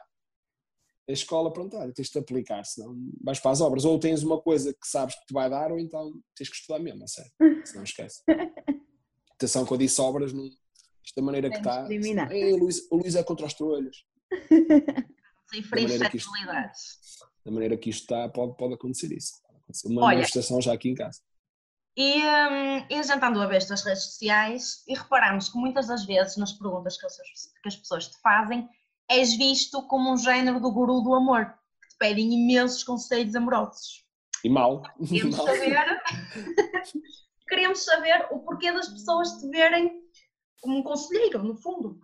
a escola, pronto, olha, tens de aplicar, senão vais para as obras. Ou tens uma coisa que sabes que te vai dar, ou então tens que estudar mesmo, a sério. Senão esquece. <laughs> Atenção, quando eu disse obras, não, isto da maneira que está. o, Luís, o Luís é contra os trolhos. <laughs> Sem flexibilidades. Da maneira que isto está, pode, pode acontecer isso. Pode acontecer uma Olha, manifestação já aqui em casa. E, um, e jantando a vez das redes sociais e reparamos que muitas das vezes nas perguntas que as, que as pessoas te fazem és visto como um género do guru do amor, que te pedem imensos conselhos amorosos. E mal. Queremos <laughs> saber, <laughs> queremos saber o porquê das pessoas te verem como um conselheiro, no fundo.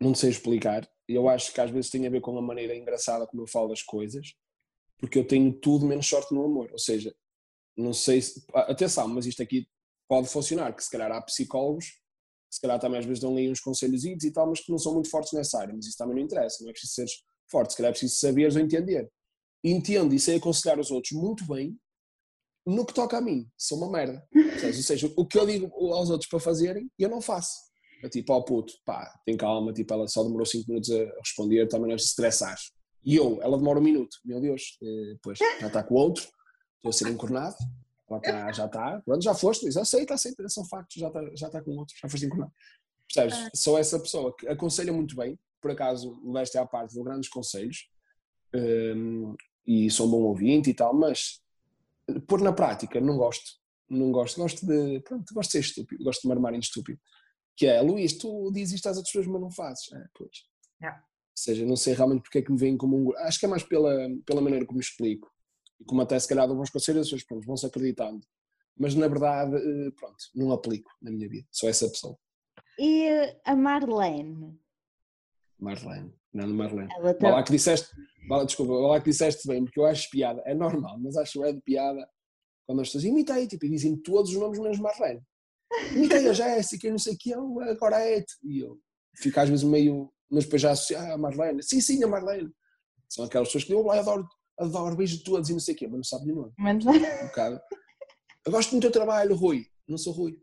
Não sei explicar. Eu acho que às vezes tem a ver com a maneira engraçada como eu falo das coisas, porque eu tenho tudo menos sorte no amor. Ou seja, não sei se. Atenção, mas isto aqui pode funcionar, que se calhar há psicólogos que se calhar também às vezes dão ali uns conselhos e tal, mas que não são muito fortes nessa área, mas isso também não interessa, não é preciso seres forte, se calhar é preciso saberes ou entender. Entendo e sei aconselhar os outros muito bem, no que toca a mim, sou uma merda. Ou seja, o que eu digo aos outros para fazerem, eu não faço. Eu, tipo, ó oh, puto, pá, tem calma, tipo, ela só demorou 5 minutos a responder, também não é de estressar. E eu, ela demora um minuto, meu Deus, depois eh, já está com o outro, estou a ser encornado, ela tá, já está, pronto, já foste, Luís, aceita, aceita, são factos, já está já tá com o outro, já foste encornado. Percebes? Ah. Sou essa pessoa que aconselha muito bem, por acaso, leste à parte, dou grandes conselhos, um, e sou um bom ouvinte e tal, mas pôr na prática, não gosto. Não gosto. Gosto de, pronto, gosto de ser estúpido, gosto de me armar em estúpido. Que é, Luís, tu dizes isto às outras pessoas, mas não fazes. É, pois. Yeah. Ou seja, não sei realmente porque é que me veem como um. Acho que é mais pela, pela maneira como me explico. E como até se calhar dou bons conselhos, as pessoas pronto, vão-se acreditando. Mas na verdade, eh, pronto, não aplico na minha vida. Sou essa pessoa. E a Marlene? Marlene. Não, Marlene. Ela tá... lá que disseste, lá, desculpa, lá que disseste bem, porque eu acho piada, é normal, mas acho é de piada quando as pessoas imitei, tipo, e dizem todos os nomes menos Marlene. A Jéssica, não sei o que, agora é. E eu fico às vezes meio, mas depois já associar a Marlene. Sim, sim, a Marlene. São aquelas pessoas que eu adoro, adoro, beijo todos e não sei o quê, mas não sabe nenhum nome. Mas... Um bocado. Eu gosto muito do teu trabalho, Rui. Não sou Rui.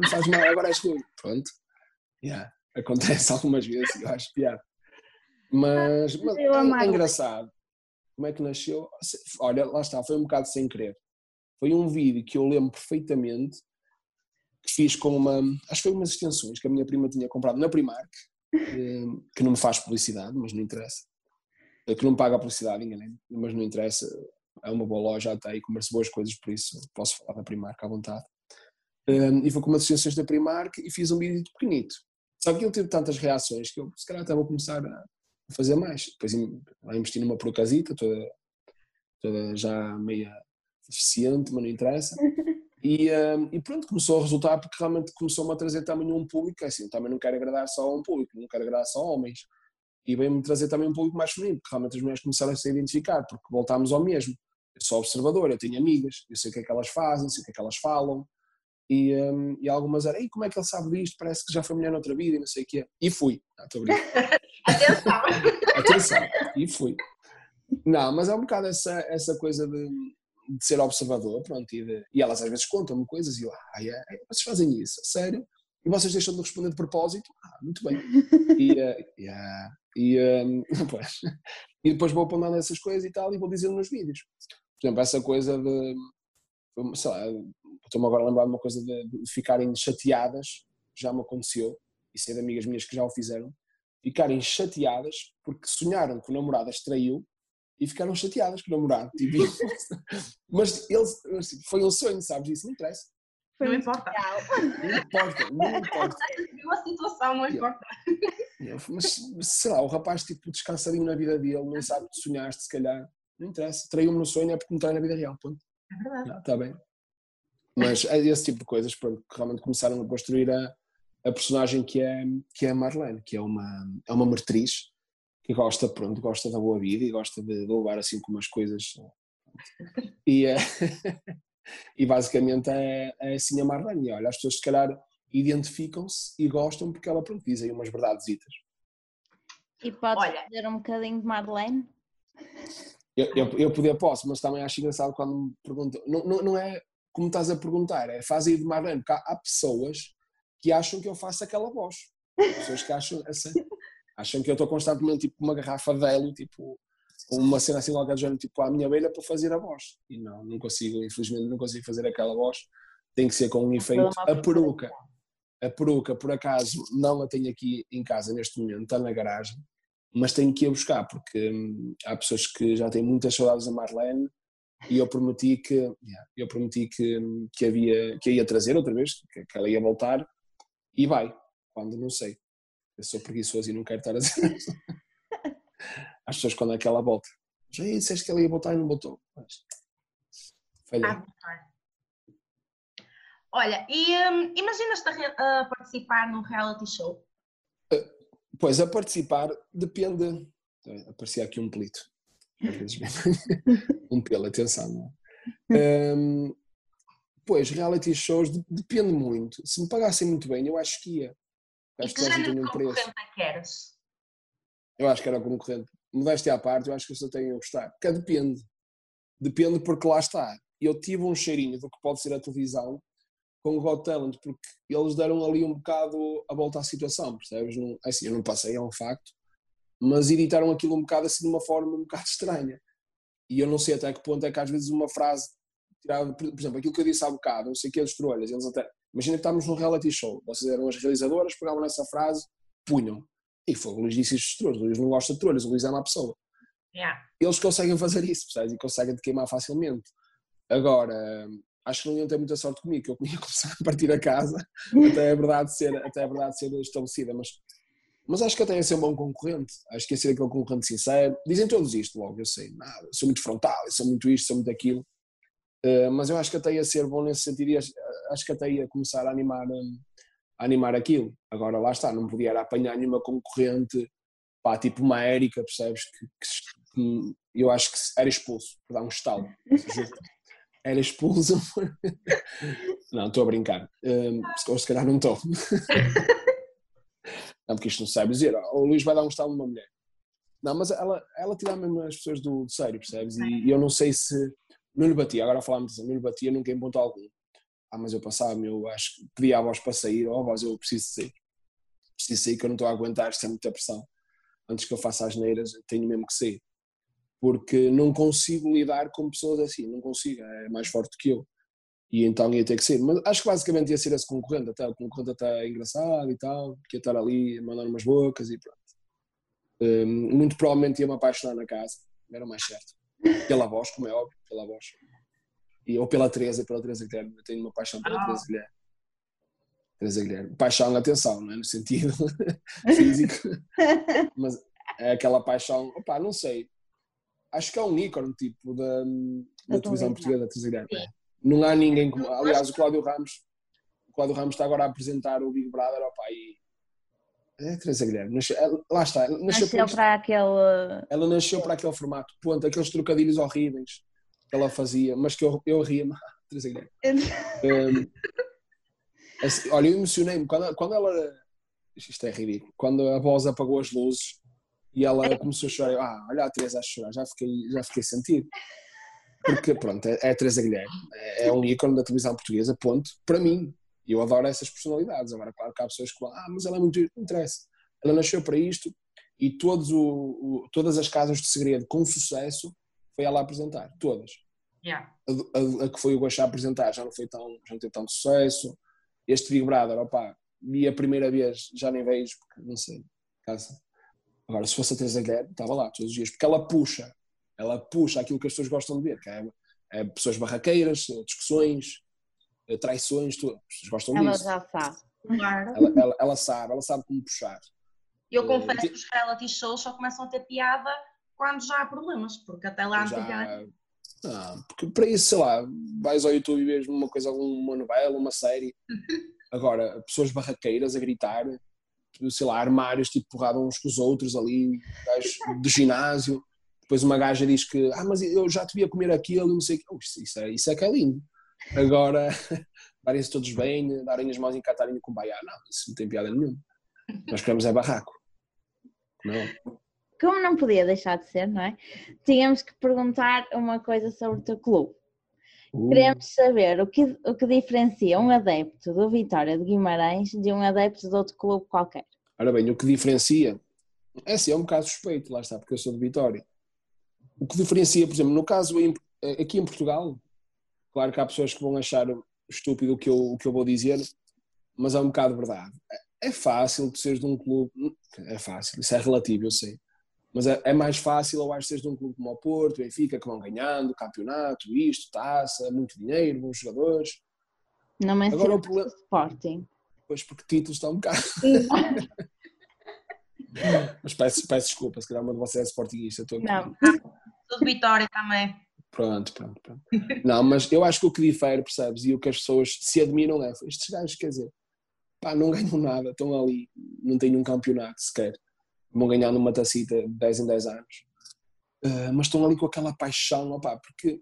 Não faz mal, agora és Rui. Pronto. Yeah acontece algumas vezes eu acho piada. Mas, mas é, é engraçado. Como é que nasceu? Olha, lá está, foi um bocado sem querer. Foi um vídeo que eu lembro perfeitamente que fiz com uma. Acho que foi umas extensões que a minha prima tinha comprado na Primark, eh, que não me faz publicidade, mas não interessa. Eh, que não me paga a publicidade, mas não interessa. É uma boa loja até e comércio boas coisas, por isso posso falar da Primark à vontade. Eh, e foi com umas extensões da Primark e fiz um vídeo pequenito só que ele teve tantas reações que eu, se calhar, até vou começar a fazer mais. Depois vai investir numa procasita, toda, toda já meia eficiente, mas não interessa. E, um, e, pronto, começou a resultar porque realmente começou-me a trazer também um público, é assim, também não quero agradar só a um público, não quero agradar só a homens. E veio-me trazer também um público mais feminino, porque realmente as mulheres começaram a se identificar, porque voltámos ao mesmo. Eu sou observador, eu tenho amigas, eu sei o que é que elas fazem, sei o que é que elas falam, e, um, e algumas eram, como é que ele sabe disto? Parece que já foi mulher noutra vida e não sei o quê. E fui. Não, <laughs> Atenção! Atenção! E fui. Não, mas é um bocado essa, essa coisa de, de ser observador, pronto, e, de, e elas às vezes contam-me coisas e eu, ah, é, é, vocês fazem isso, sério? E vocês deixam de responder de propósito? Ah, muito bem. <laughs> E, uh, yeah, e, um, <laughs> pois, e depois vou apontando essas coisas e tal e vou dizendo nos vídeos. Por exemplo, essa coisa de, sei lá, estou-me agora a lembrar de uma coisa de, de, ficarem chateadas, já me aconteceu, e sei de amigas minhas que já o fizeram, ficarem chateadas porque sonharam que o namorado as traiu e ficaram chateadas com o namorado. Tipo, <laughs> mas eles, foi um sonho, sabes? Isso não interessa. Não importa. Não <laughs> importa, não importa. A situação não importa. Mas sei lá, o rapaz tipo, descansadinho na vida dele, não sabe que sonhaste, se calhar. Não interessa. Traiu-me no sonho é porque me trai na vida real. Ponto. É verdade. Está bem. Mas é esse tipo de coisas pronto, que realmente começaram a construir a, a personagem que é, que é a Marlene, que é uma, é uma meretriz que gosta, pronto, gosta da boa vida e gosta de, de levar assim com umas coisas. <laughs> E, é, <laughs> e basicamente é, é assim a Marlene. Olha, as pessoas se calhar identificam-se e gostam porque ela pronto, diz aí umas verdadesitas. E podes olha, fazer um bocadinho de Marlene? Eu, eu, eu poder posso, mas também acho engraçado quando me perguntam. Não, não, não é como estás a perguntar, é faz aí de Marlene, porque há, há, pessoas que acham que eu faço aquela voz. Pessoas que acham, assim, acham que eu estou constantemente tipo uma garrafa de elo, tipo uma cena assim qualquer género, tipo à minha beira para fazer a voz. E não, não consigo, infelizmente não consigo fazer aquela voz. Tem que ser com um efeito. A peruca, a peruca, por acaso, não a tenho aqui em casa neste momento, está na garagem, mas tenho que ir buscar, porque hum, há pessoas que já têm muitas saudades da Marlene e eu prometi que yeah, eu prometi que, que havia que ia trazer outra vez que, que, ela ia voltar e vai quando não sei eu sou preguiçoso e não quero estar a dizer as pessoas quando é que ela volta. Já disseste que ela ia voltar e não voltou. Mas falhei. Ah, olha e um, imaginas-te a, a, participar num reality show? Uh, pois a participar depende. Aparecia aqui um pelito. <laughs> Um pelo, atenção, não é? Um, pois, reality shows depende muito. Se me pagassem muito bem, eu acho que ia. Acho que género de concorrente é que eras? Eu acho que era concorrente. Modéstia à parte, eu acho que só tenho a gostar. Porque depende. Depende porque lá está. Eu tive um cheirinho do que pode ser a televisão com o Got Talent, porque eles deram ali um bocado a volta à situação, percebes? Não, é assim, eu não passei, é um facto, mas editaram aquilo um bocado assim de uma forma um bocado <laughs> estranha. E eu não sei até que ponto é que às vezes uma frase tirada, por, exemplo, aquilo que eu disse há bocado, não sei o que, dos trolhas, eles até, imagina que estávamos num reality show, vocês eram as realizadoras, pegavam nessa frase, punham. E foi o Luís disse isto dos trolhas, o Luís não gosta de trolhas, o Luís é uma pessoa. Yeah. Eles conseguem fazer isso, percebes? E conseguem te queimar facilmente. Agora, acho que não iam ter muita sorte comigo, que eu ia começar a partir a casa, até é verdade ser, até é verdade ser estabelecida, mas mas acho que até ia ser um bom concorrente. Acho que ia ser aquele concorrente sincero. Dizem todos isto logo, eu sei. Nada, sou muito frontal, eu sou muito isto, sou muito aquilo. Uh, mas eu acho que até ia ser bom nesse sentido e acho, que até ia começar a animar, um, a animar aquilo. Agora lá está, não podia apanhar nenhuma concorrente, pá, tipo uma Érica, percebes? Que, que, eu acho que era expulso, por dar um estalo. <laughs> Era expulso. <laughs> não, estou a brincar. Um, ou se calhar não estou. <laughs> Não, porque isto não sabe dizer, o Luís vai dar um estalo numa mulher. Não, mas ela, ela tira mesmo as pessoas do, do sério, percebes? E, e, eu não sei se. Lhe batia, agora falámos não lhe batia nunca em ponto algum. Ah, mas eu passava, eu acho que pedia a voz para sair, oh, voz, eu preciso sair. Preciso sair que eu não estou a aguentar, isto é muita pressão. Antes que eu faça as neiras, tenho mesmo que sair. Porque não consigo lidar com pessoas assim, não consigo, é mais forte que eu e então ia ter que ser. Mas acho que basicamente ia ser esse concorrente, até o concorrente até engraçado e tal, que ia estar ali a mandar umas bocas e pronto. Um, muito provavelmente ia me apaixonar na casa, era mais certo. Pela voz, como é óbvio, pela voz. E, ou pela Teresa, pela Teresa Guilherme, eu tenho uma paixão pela ah. Teresa Guilherme. Teresa Guilherme. Paixão, atenção, não é? No sentido <laughs> físico, <laughs> mas é aquela paixão, opá, não sei. Acho que é um ícone tipo da, da televisão portuguesa, da Teresa Guilherme. É. Não há ninguém como. Aliás, o Cláudio Ramos, o Cláudio Ramos está agora a apresentar o Big Brother, opa, e. É, Teresa Guilherme, nasceu, lá está. Nasceu, nasceu para, para aquele. Ela nasceu para aquele formato, ponto, aqueles trocadilhos horríveis que ela fazia, mas que eu, eu ria-me. <laughs> Teresa Guilherme. um, assim, olha, eu emocionei-me quando, quando ela. Isto é ridículo. Quando a voz apagou as luzes e ela começou a chorar, ah, olha a Teresa a chorar, já fiquei, já fiquei sentido. Porque, pronto, é, é a Teresa Guilherme, é, é um ícone da televisão portuguesa, ponto, para mim. E eu adoro essas personalidades. Agora, claro que há pessoas que falam, ah, mas ela é muito. Não interessa. Ela nasceu para isto e todos o, o, todas as casas de segredo com sucesso foi ela a apresentar. Todas. Yeah. A, a, a, que foi o Guaxá apresentar já não foi tão, já não teve tanto sucesso. Este Big Brother, opá, vi a primeira vez, já nem vejo, porque não sei. Casa. Agora, se fosse a Teresa Guilherme, estava lá todos os dias, porque ela puxa ela puxa aquilo que as pessoas gostam de ver, que é, é pessoas barraqueiras, discussões, traições, tudo. as pessoas gostam ela disso. Ela já sabe. Ela, ela, ela, sabe, ela sabe como puxar. Eu uh, confesso que os reality shows só começam a ter piada quando já há problemas, porque até lá não tem piada. Não, porque para isso, sei lá, vais ao YouTube e vês uma coisa, uma novela, uma série. <laughs> Agora, pessoas barraqueiras a gritar, sei lá, armários tipo porrada uns com os outros ali, de ginásio. Depois uma gaja diz que, ah, mas eu já te via comer aquilo e não sei o que. Oh, isso, é, isso é que é lindo. Agora, <laughs> darem-se todos bem, darem as mãos e encatarem com baiá. Não, isso não tem piada nenhuma. Nós queremos é barraco. Não. Como não podia deixar de ser, não é? Tínhamos que perguntar uma coisa sobre o teu clube. Uh. Queremos saber o que, o que diferencia um adepto do Vitória de Guimarães de um adepto de outro clube qualquer. Ora bem, o que diferencia é assim, é um bocado suspeito, lá está, porque eu sou de Vitória o que diferencia, por exemplo, no caso aqui em Portugal, claro que há pessoas que vão achar estúpido o que eu, o que eu vou dizer, mas é um bocado verdade. É fácil de seres de um clube, é fácil, isso é relativo, eu sei, mas é, é mais fácil, eu acho, seres de um clube como o Porto, Benfica, que vão ganhando, campeonato, isto, taça, muito dinheiro, bons jogadores. Não mencionas Agora, o problema... Sporting. Pois, porque títulos estão um bocado. <laughs> Mas peço, peço desculpa, se calhar uma de vocês é sportinguista. Estou não, tudo Vitória também. Pronto, pronto, pronto. Não, mas eu acho que o que difere, percebes? E o que as pessoas se admiram é: estes gajos, quer dizer, pá, não ganham nada, estão ali, não têm um campeonato sequer. Vão ganhar numa tacita de 10 em 10 anos. Uh, mas estão ali com aquela paixão, opá, porque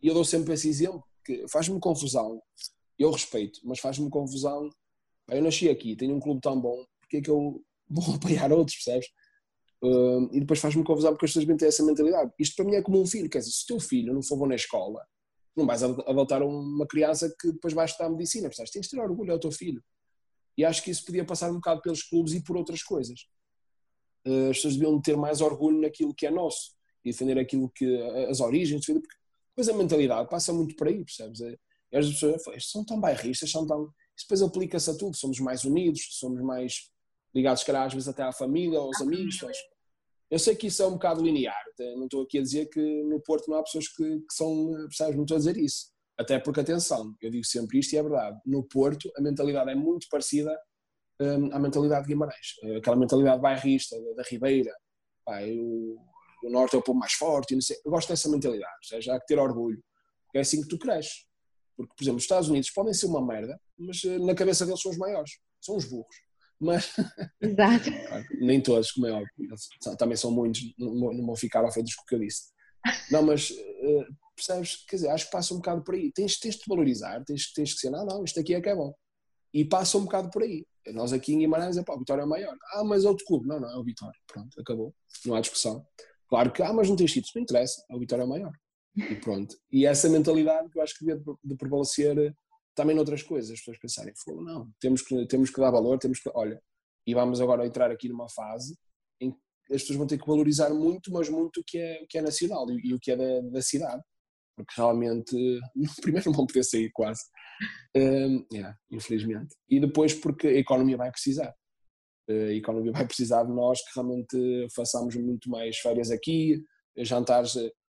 eu dou sempre esse exemplo, que faz-me confusão. Eu respeito, mas faz-me confusão. eu nasci aqui, tenho um clube tão bom, porque é que eu vou <laughs> apoiar outros, percebes? E depois faz-me confusão porque as pessoas têm essa mentalidade. Isto para mim é como um filho, quer dizer, se o teu filho não for bom na escola, Não vais adotar uma criança que depois vai estudar medicina, percebes? Tens de ter orgulho ao teu filho. E acho que isso podia passar um bocado pelos clubes e por outras coisas. Eh, as pessoas deviam ter mais orgulho naquilo que é nosso e defender aquilo que as origens, porque depois a mentalidade passa muito por aí, percebes? É, e as pessoas são tão bairristas, são tão. Isso depois aplica-se a tudo, somos mais unidos, somos mais ligados, calhar, às vezes até à família, aos amigos. Eu sei que isso é um bocado linear, não estou aqui a dizer que no Porto não há pessoas que, que são, percebes? Não estou a dizer isso. Até porque, atenção, eu digo sempre isto e é verdade. No Porto, a mentalidade é muito parecida um, à mentalidade de Guimarães. Aquela mentalidade bairrista, da, da Ribeira. Pá, eu, o Norte é o povo mais forte, eu gosto dessa mentalidade, ou seja, há que ter orgulho. É assim que tu cresces. Porque, por exemplo, os Estados Unidos podem ser uma merda, mas eh, na cabeça deles são os maiores, são os burros. Mas <laughs> nem todos, como é óbvio, também são muitos, não vão ficar ofendidos com o que eu disse. Não, mas uh, percebes? Quer dizer, acho que passa um bocado por aí. Tens, tens de valorizar, tens, tens que ser, não, não, isto aqui é que é bom. E passa um bocado por aí. Nós aqui em Guimarães, é pá, o Vitória é maior. Ah, mas outro clube. Não, não, é o Vitória. Pronto, acabou. Não há discussão. Claro que, ah, mas não tens títulos, não interessa, a vitória é maior. E pronto. E essa mentalidade que eu acho que devia de prevalecer eh, também noutras coisas, as pessoas pensarem, não, temos que, temos que dar valor, temos que, olha, e vamos agora entrar aqui numa fase em que as pessoas vão ter que valorizar muito, mas muito o que é, o que é nacional e, e o que é da, da, cidade, porque realmente, <laughs> primeiro não vão poder sair quase, um, yeah, infelizmente, e depois porque a economia vai precisar. A economia vai precisar de nós que realmente façamos muito mais férias aqui, jantares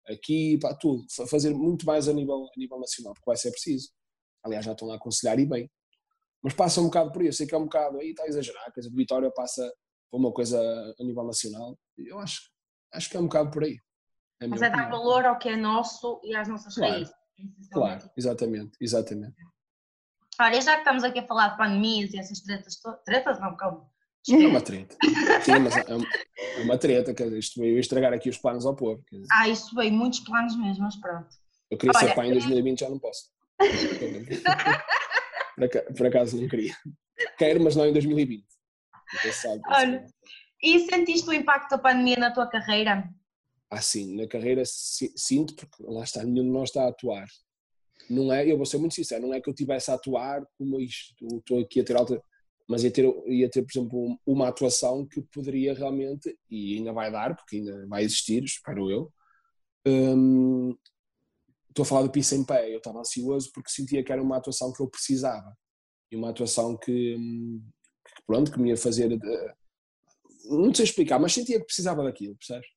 aqui, pá, tudo, fazer muito mais a nível, a nível nacional, porque vai ser preciso. Aliás, já estão a aconselhar e bem. Mas passa um bocado por isso, sei que é um bocado, aí está a exagerar, quer dizer, Vitória passa por uma coisa a nível nacional, eu acho, acho que é um bocado por aí. É Mas é dar valor ao que é nosso e às nossas claro. raízes. Claro, exatamente, exatamente. Olha, já que estamos aqui a falar de pandemias e essas tretas, tretas não, calma, é uma treta. Sim, mas é uma, é uma treta, quer dizer, isto veio estragar aqui os planos ao povo. Ah, isso veio muitos planos mesmo, mas pronto. Eu queria Olha, ser pai em 2020, já não posso. Por, acaso não queria. Quero, mas não em 2020. Sabe, Olha, e sentiste o impacto da pandemia na tua carreira? Ah, sim, na carreira sinto, porque lá está, nenhum de nós está a atuar. Não é, eu vou ser muito sincero, não é que eu estivesse a atuar como isto, estou aqui a ter alta mas ia ter, ia ter, por exemplo, uma atuação que poderia realmente, e ainda vai dar, porque ainda vai existir, espero eu. Um, estou a falar do Peace em Pé, eu estava ansioso porque sentia que era uma atuação que eu precisava. E uma atuação que, que pronto, que me ia fazer. Eh, não sei explicar, mas sentia que precisava daquilo, percebes?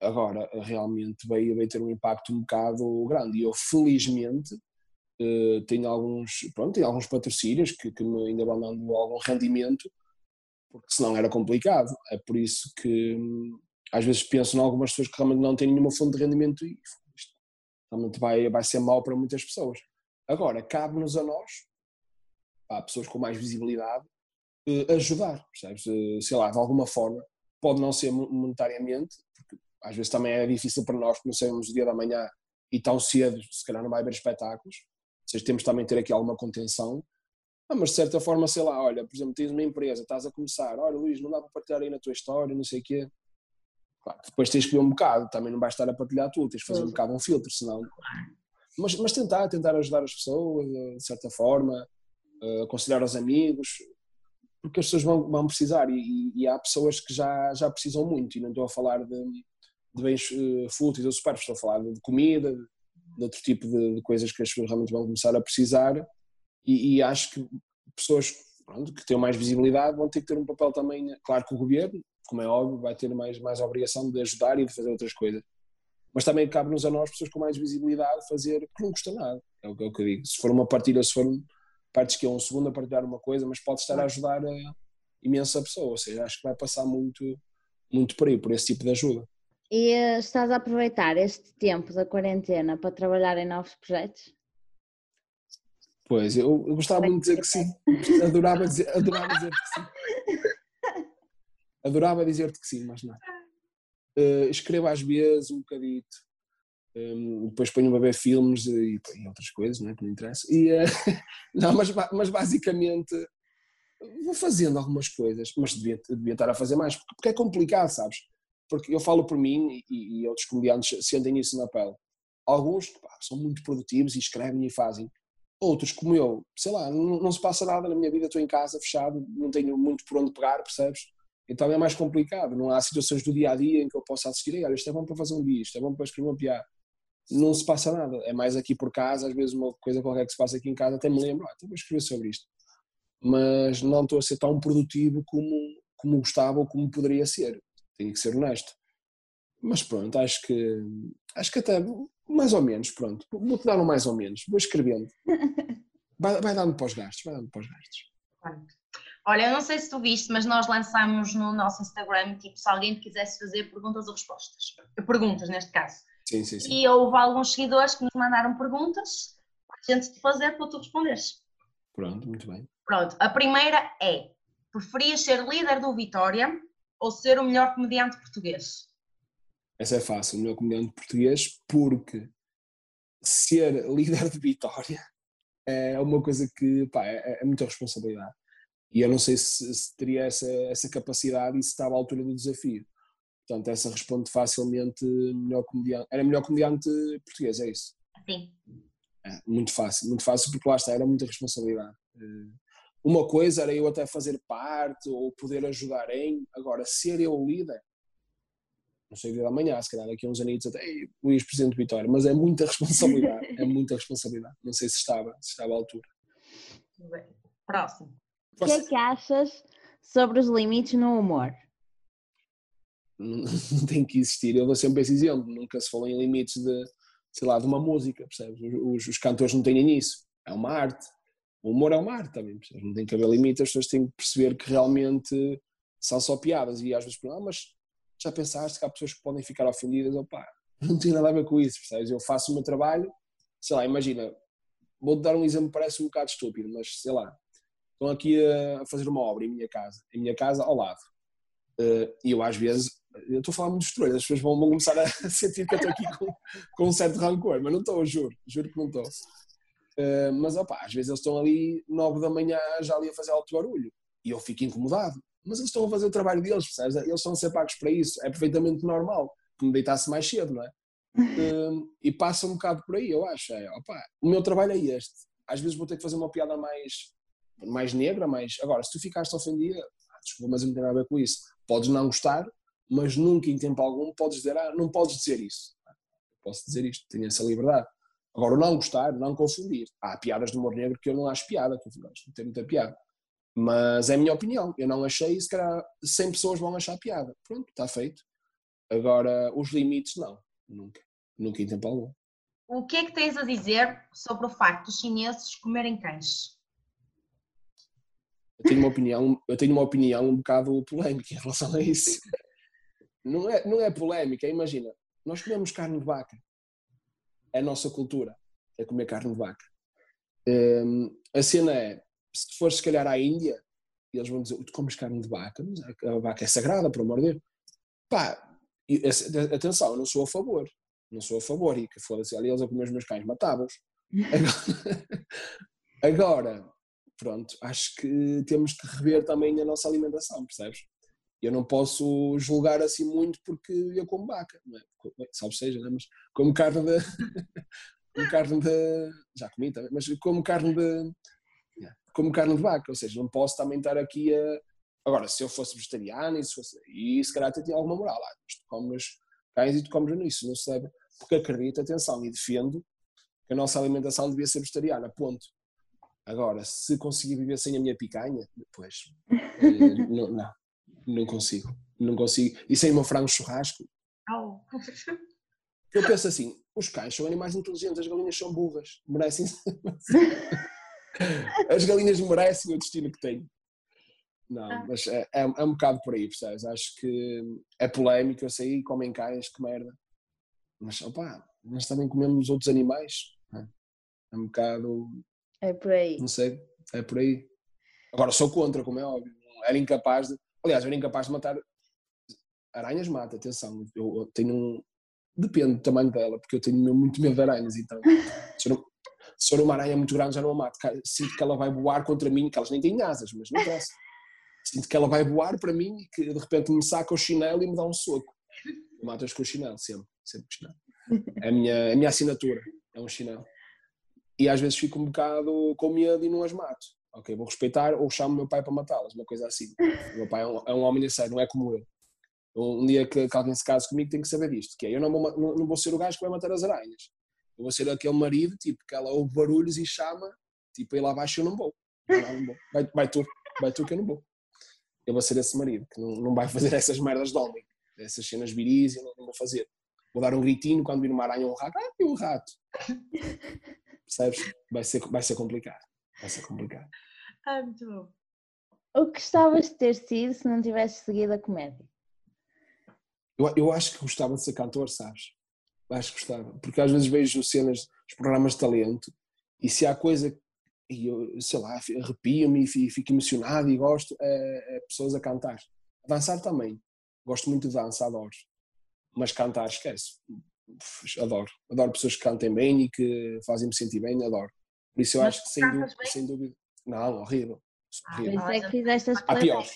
Agora, realmente veio, veio ter um impacto um bocado grande. E eu, felizmente, Uh, tenho alguns, pronto, tenho alguns patrocínios que, que me ainda vão dando algum rendimento, porque senão era complicado. É por isso que hum, às vezes penso em algumas pessoas que realmente não têm nenhuma fonte de rendimento e realmente vai, vai ser mau para muitas pessoas. Agora, cabe-nos a nós, a pessoas com mais visibilidade, uh, ajudar, percebes? Uh, sei lá, de alguma forma, pode não ser monetariamente, porque às vezes também é difícil para nós, que não sabemos o dia da manhã e tão cedo, se calhar não vai haver espetáculos, seja, temos também ter aqui alguma contenção, ah, mas de certa forma, sei lá, olha, por exemplo, tens uma empresa, estás a começar, olha Luís, não dá para partilhar aí na tua história, não sei o quê. Claro, depois tens que ver um bocado, também não vais estar a partilhar tudo, tens que fazer um bocado um filtro, senão. Mas, mas tentar, tentar ajudar as pessoas, eh, de certa forma, uh, aconselhar os amigos, porque as pessoas vão, vão precisar e, e, há pessoas que já, já precisam muito, e não estou a falar de, de bens uh, fúteis ou superfluos, estou a falar de, de comida, de, de outro tipo de, de, coisas que as pessoas realmente vão começar a precisar e, e acho que pessoas pronto, que têm mais visibilidade vão ter que ter um papel também, claro que o governo, como é óbvio, vai ter mais, mais obrigação de ajudar e de fazer outras coisas. Mas também cabe-nos a nós, pessoas com mais visibilidade, fazer que não custa nada. É o, que, é o que eu digo. Se for uma partida, se for partes que é um segundo a partilhar uma coisa, mas pode estar a ajudar a imensa pessoa. Ou seja, acho que vai passar muito, muito por aí, por esse tipo de ajuda. E eh, estás a aproveitar este tempo da quarentena para trabalhar em novos projetos? Pois, eu, eu gostava muito de dizer que sim. Adorava, dizer, adorava dizer-te que sim. <laughs> Adorava dizer-te que sim, mas não. Uh, escrevo às vezes um bocadito, um, depois ponho-me a ver filmes e, e, outras coisas, não é? Que me interessa. E, uh, <laughs> não, mas, mas basicamente vou fazendo algumas coisas, mas devia, devia estar a fazer mais, porque é complicado, sabes? porque eu falo por mim e, e outros comediantes sentem isso na pele. alguns pá, são muito produtivos e escrevem e fazem. Outros, como eu, sei lá, não, não se passa nada na minha vida, estou em casa, fechado, não tenho muito por onde pegar, percebes? Então é mais complicado, não há situações do dia a dia em que eu possa assistir, olha, isto é bom para fazer um dia, isto é bom para escrever uma piada. Não se passa nada, é mais aqui por casa, às vezes uma coisa qualquer que se passa aqui em casa até me lembro, ah, então vou escrever sobre isto. Mas não estou a ser tão produtivo como, como gostava ou como poderia ser, tenho que ser honesto. Mas pronto, acho que acho que até mais ou menos, pronto. Vou-te dar um mais ou menos, vou escrevendo. <laughs> Vai, vai dando para os gastos, vai dando para os gastos. Olha, eu não sei se tu viste, mas nós lançamos no nosso Instagram, tipo, se alguém quisesse fazer perguntas ou respostas. Perguntas, neste caso. Sim, sim, sim. E houve alguns seguidores que nos mandaram perguntas para a gente te fazer para tu responderes. Pronto, muito bem. Pronto, a primeira é: preferias ser líder do Vitória ou ser o melhor comediante português? Essa é fácil, o melhor comediante português, porque ser <laughs> líder de Vitória é uma coisa que pá, é, é muita responsabilidade. E eu não sei se, se, teria essa, essa capacidade e se estava à altura do desafio. Portanto, essa responde facilmente melhor comediante. Era melhor comediante português, é isso? Sim. É, muito fácil, muito fácil, porque lá está, era muita responsabilidade. Eh, uma coisa era eu até fazer parte ou poder ajudar em, agora, ser eu o líder, não sei o dia da manhã, se calhar daqui a uns anos até Luís Presidente Vitória, mas é muita responsabilidade, <laughs> é muita responsabilidade. Não sei se estava, se estava à altura. Bem, próximo. O que é que achas sobre os limites no humor? Não, <laughs> tem que existir, eu vou sempre esse exemplo, nunca se falou em limites de, sei lá, de uma música, percebes? Os, os cantores não têm isso, é uma arte. O humor é uma arte também, percebes? Não tem que haver limites, as pessoas têm que perceber que realmente são só piadas e às vezes, ah, mas já pensaste que há pessoas que podem ficar ofendidas? Opá, <laughs> não tem nada a ver com isso, percebes? Eu faço o meu trabalho, sei lá, imagina, vou-te dar um exemplo, parece um bocado estúpido, mas sei lá, estão aqui a fazer uma obra em minha casa, em minha casa ao lado. Eh, e eu às vezes, eu estou a falar muito de as pessoas vão, começar a <laughs> sentir que eu estou aqui com, com um certo rancor, mas não estou, juro, juro que não estou. Uh, mas opa, às vezes eles estão ali nove da manhã já ali a fazer alto barulho e eu fico incomodado mas eles estão a fazer o trabalho deles, percebes? Eles estão a ser pagos para isso, é perfeitamente normal que me deitasse mais cedo, não é? um, <laughs> e passa um bocado por aí, eu acho. É, opa, o meu trabalho é este. Às vezes vou ter que fazer uma piada mais, mais negra, mais. Agora, se tu ficaste ofendida, ah, desculpa, mas não tem nada a ver com isso. Podes não gostar, mas nunca em tempo algum podes dizer, ah, não podes dizer isso. posso dizer isto, tenho essa liberdade. Agora, não gostar, não confundir. Há piadas de humor negro que eu não acho piada, que eu tem muita piada. Mas é a minha opinião. Eu não achei, se calhar 100 pessoas vão achar piada. Pronto, está feito. Agora, os limites, não. Nunca. Nunca em tempo algum. O que é que tens a dizer sobre o facto dos chineses comerem cães? Eu tenho uma opinião, eu tenho uma opinião um bocado polémica em relação a isso. Não é, não é polémica, imagina, nós comemos carne de vaca. É a nossa cultura, é comer carne de vaca. Um, a cena é, se fores se calhar à Índia, eles vão dizer, tu comes carne de vaca, mas a vaca é sagrada, por amor de Deus. Pá, atenção, eu não sou a favor, não sou a favor, e que foda-se, ali eles a comer os meus cães, matava-os. <laughs> Agora, agora, pronto, acho que temos que rever também a nossa alimentação, percebes? Eu não posso julgar assim muito porque eu como vaca, não é? Salve seja, né? mas como carne de. <laughs> como carne de. Já comi também, mas como carne de como carne de vaca, ou seja, não posso também estar aqui a. Agora, se eu fosse vegetariano e se fosse. E se calhar até tinha alguma moral, ah, mas tu comes cães e tu comes nisso, não se deve. Porque acredito, atenção, e defendo que a nossa alimentação devia ser vegetariana, ponto. Agora, se conseguir viver sem a minha picanha, depois. <laughs> Eh, não, não, não consigo. Não consigo. E sem o meu frango churrasco. Oh. <laughs> Eu penso assim: os cães são animais inteligentes, as galinhas são burras, merecem. <laughs> As galinhas merecem o destino que têm. Não, ah. mas é, é, é, um bocado por aí, percebes? Acho que é polémico, eu sei, comem cães, que merda. Mas, opá, nós também comemos outros animais. É? é um bocado. É por aí. Não sei, é por aí. Agora, sou contra, como é óbvio. Era incapaz de. Aliás, eu era incapaz de matar. Aranhas mata, atenção. Eu, eu tenho um. Depende do tamanho dela, porque eu tenho muito medo de aranhas, então. <laughs> Se eu não, se for uma aranha muito grande já não a mato. Sinto que ela vai voar contra mim, que elas nem têm asas, mas não interessa. Sinto que ela vai voar para mim e que de repente me saca o chinelo e me dá um soco. Matas com o chinelo, sempre, sempre chinelo. É a minha, a minha assinatura, é um chinelo. E às vezes fico um bocado com medo e não as mato. Ok, vou respeitar ou chamo meu pai para matá-las, uma coisa assim. O meu pai é um, é um homem sério, não é como eu. Um dia que, que, alguém se case comigo tem que saber disto, que é, eu não vou, não, não vou ser o gajo que vai matar as aranhas. Eu vou ser aquele marido, tipo, que ela ouve barulhos e chama, tipo, aí lá abaixo eu não vou. Não, vou. Vai, vai tu, vai tu que eu não vou. Eu vou ser esse marido, que não, não vai fazer essas merdas de homem, essas cenas viris, eu não, não vou fazer. Vou dar um gritinho quando vir uma aranha ou um rato, ah, um rato. Percebes? Vai ser, vai ser complicado. Vai ser complicado. Ah, muito bom. O que gostavas de ter sido se não tivesses seguido a comédia? Eu, eu acho que gostava de ser cantor, sabes? Acho que gostava. Porque às vezes vejo cenas, os programas de talento, e se há coisa e eu, sei lá, arrepio-me e fico emocionado e gosto, é, é, pessoas a cantar. A dançar também. Gosto muito de dança, adoro. Mas cantar, esquece. Adoro. Adoro pessoas que cantem bem e que fazem-me sentir bem, adoro. Por isso eu Mas acho que sem dúvida, sem dúvida. Não, horrível. horrível. Ah, é que fizeste as há piores.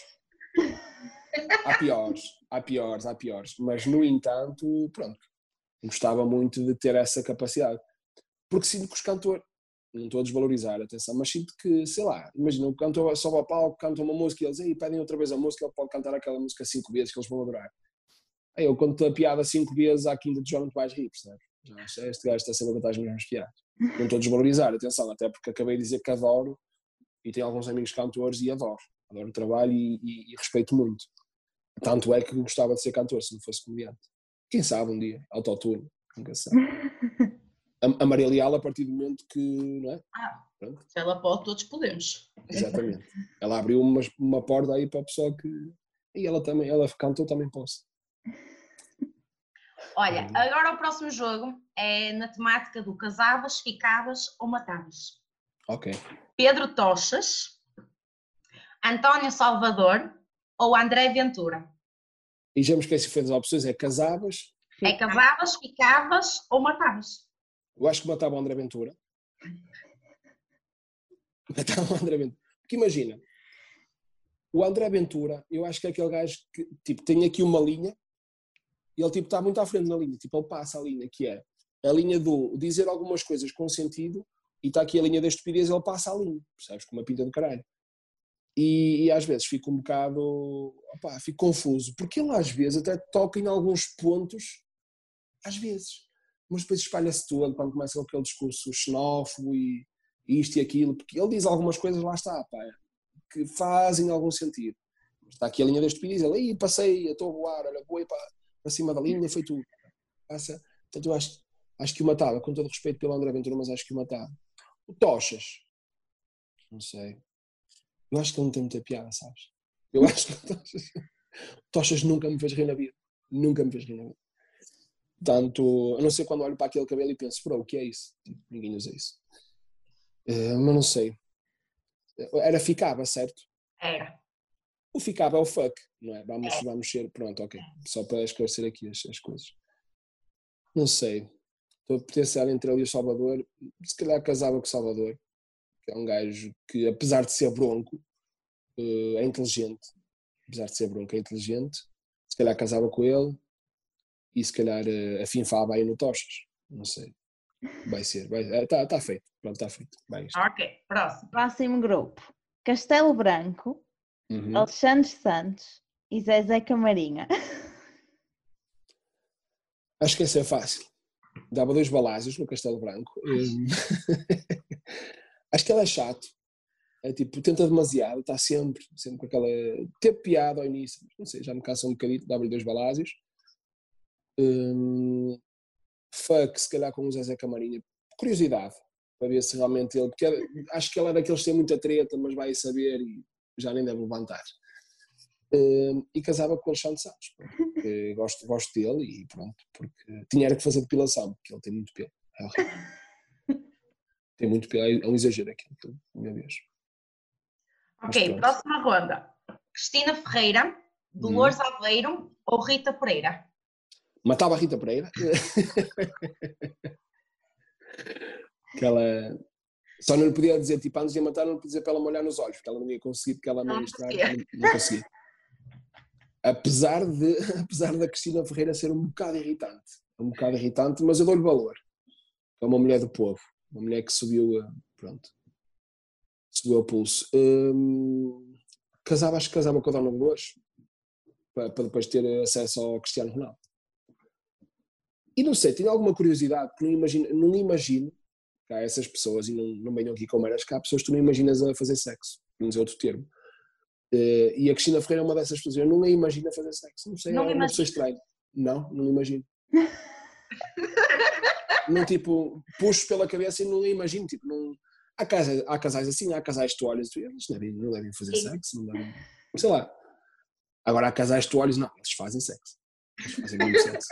há piores, há piores, há piores. Mas no entanto, pronto, gostava muito de ter essa capacidade. Porque sinto que os cantores, não estou a desvalorizar, atenção, mas sinto que, sei lá, imagina, o cantor sobe ao palco, canta uma música e eles aí pedem outra vez a música, ele pode cantar aquela música cinco vezes que eles vão adorar. Eu conto a piada cinco vezes à quinta de João muito mais rir, percebes? Este gajo está sempre a contar as mesmas piadas. Não estou a desvalorizar, atenção, até porque acabei de dizer que adoro e tenho alguns amigos cantores e adoro. Adoro o trabalho e, e, e respeito muito. Tanto é que gostava de ser cantor se não fosse comediante. Quem sabe um dia, autotune, nunca sabe. <laughs> a, Maria Leal a partir do momento que, não é? Ah, se ela pode, todos podemos. Exatamente. Ela abriu uma, uma porta aí para o pessoal que... E ela também, ela cantou, também posso. Olha, agora o próximo jogo é na temática do casavas, ficavas ou matavas. Ok. Pedro Tochas, António Salvador ou André Ventura. E já me esqueci, foi das opções, é casavas... É casavas, ficavas ou matavas. Eu acho que matava o André Ventura. <laughs> Matava o André Ventura. Porque imagina, o André Ventura, eu acho que é aquele gajo que tipo, tem aqui uma linha e ele tipo, está muito à frente na linha. Tipo, ele passa a linha, que é a linha do dizer algumas coisas com sentido e está aqui a linha da estupidez ele passa a linha, percebes? Com uma pinta do caralho. E, e, às vezes fico um bocado, opa, fico confuso, porque ele às vezes até toca em alguns pontos, às vezes, mas depois espalha-se todo quando começa aquele discurso xenófobo e isto e aquilo, porque ele diz algumas coisas, lá está, pá, que fazem algum sentido. Está aqui a linha deste pedido, ele, aí passei, estou a voar, olha, voei para, para cima da linha, foi tudo. Passa. Portanto, eu acho, acho que o matava, com todo respeito pelo André Ventura, mas acho que o matava. O Tochas, não sei. Eu acho que ele não tem muita piada, sabes? Eu acho que o Tochas, o Tochas nunca me fez rir na vida. Nunca me fez rir na vida. Portanto, a não ser quando olho para aquele cabelo e penso, bro, o que é isso? Tipo, ninguém usa isso. Uh, mas não sei. Era ficava, certo? Era. O ficava é o fuck, não é? Vamos, é. vamos ser, pronto, ok. Só para esclarecer aqui as, as coisas. Não sei. Estou a potenciar entre ele e o Salvador. Se calhar casava com o Salvador, que é um gajo que, apesar de ser bronco, uh, é inteligente. Apesar de ser bronco, é inteligente. Se calhar casava com ele e se calhar eh, a FINFA vai no Tochas, não sei. Vai ser, está eh, tá feito, pronto, está feito. Vai ok, próximo. Próximo grupo: Castelo Branco, uhum. Alexandre Santos e Zezé Camarinha. Acho que esse é fácil. Dava dois balazes no Castelo Branco. <laughs> Acho que ele é chato. É tipo, tenta demasiado, está sempre, sempre com aquela. Ter piada ao início, não sei, já me cansa um bocadinho, dava-lhe dois balazes. Um, fuck, se calhar com o Zezé Camarinha. Curiosidade, para ver se realmente ele. Porque acho que ele era daqueles que tem muita treta, mas vai saber e já nem deve levantar. Um, e casava com o Alexandre Santos, <laughs> gosto, gosto dele e pronto, porque tinha era que fazer depilação, porque ele tem muito pelo. É <laughs> tem muito pelo, é um exagero aquilo, meu Deus. Ok, próxima ronda. Cristina Ferreira, Dolores hum. Aveiro ou Rita Pereira? matava a Rita Pereira. <laughs> Aquela. Só não lhe podia dizer, tipo, antes de a matar, não podia dizer para ela molhar nos olhos, porque ela não ia conseguir, porque ela não ia estar. Não, não conseguia. Apesar, de, <laughs> apesar da Cristina Ferreira ser um bocado irritante. um bocado irritante, mas eu dou-lhe valor. É uma mulher do povo, uma mulher que subiu, pronto, subiu o pulso. Hum, casava, acho que casava com a Dona Dolores, para, para depois ter acesso ao Cristiano Ronaldo. E não sei, tenho alguma curiosidade, porque não imagino, não imagino há essas pessoas, e não, não venham aqui com meras, que há pessoas que tu não imaginas a fazer sexo, vamos dizer outro termo. Uh, e a Cristina Ferreira é uma dessas pessoas, eu não a imagino a fazer sexo, não sei, não é uma pessoa estranha. Não, não imagino. não, tipo, puxo pela cabeça e não imagino, tipo, não... Há, casais, há casais assim, há casais que tu olhas e eles não devem, não devem fazer Sim. sexo, não devem, sei lá. Agora há casais que tu olhas, não, eles fazem sexo. Eles fazem muito sexo.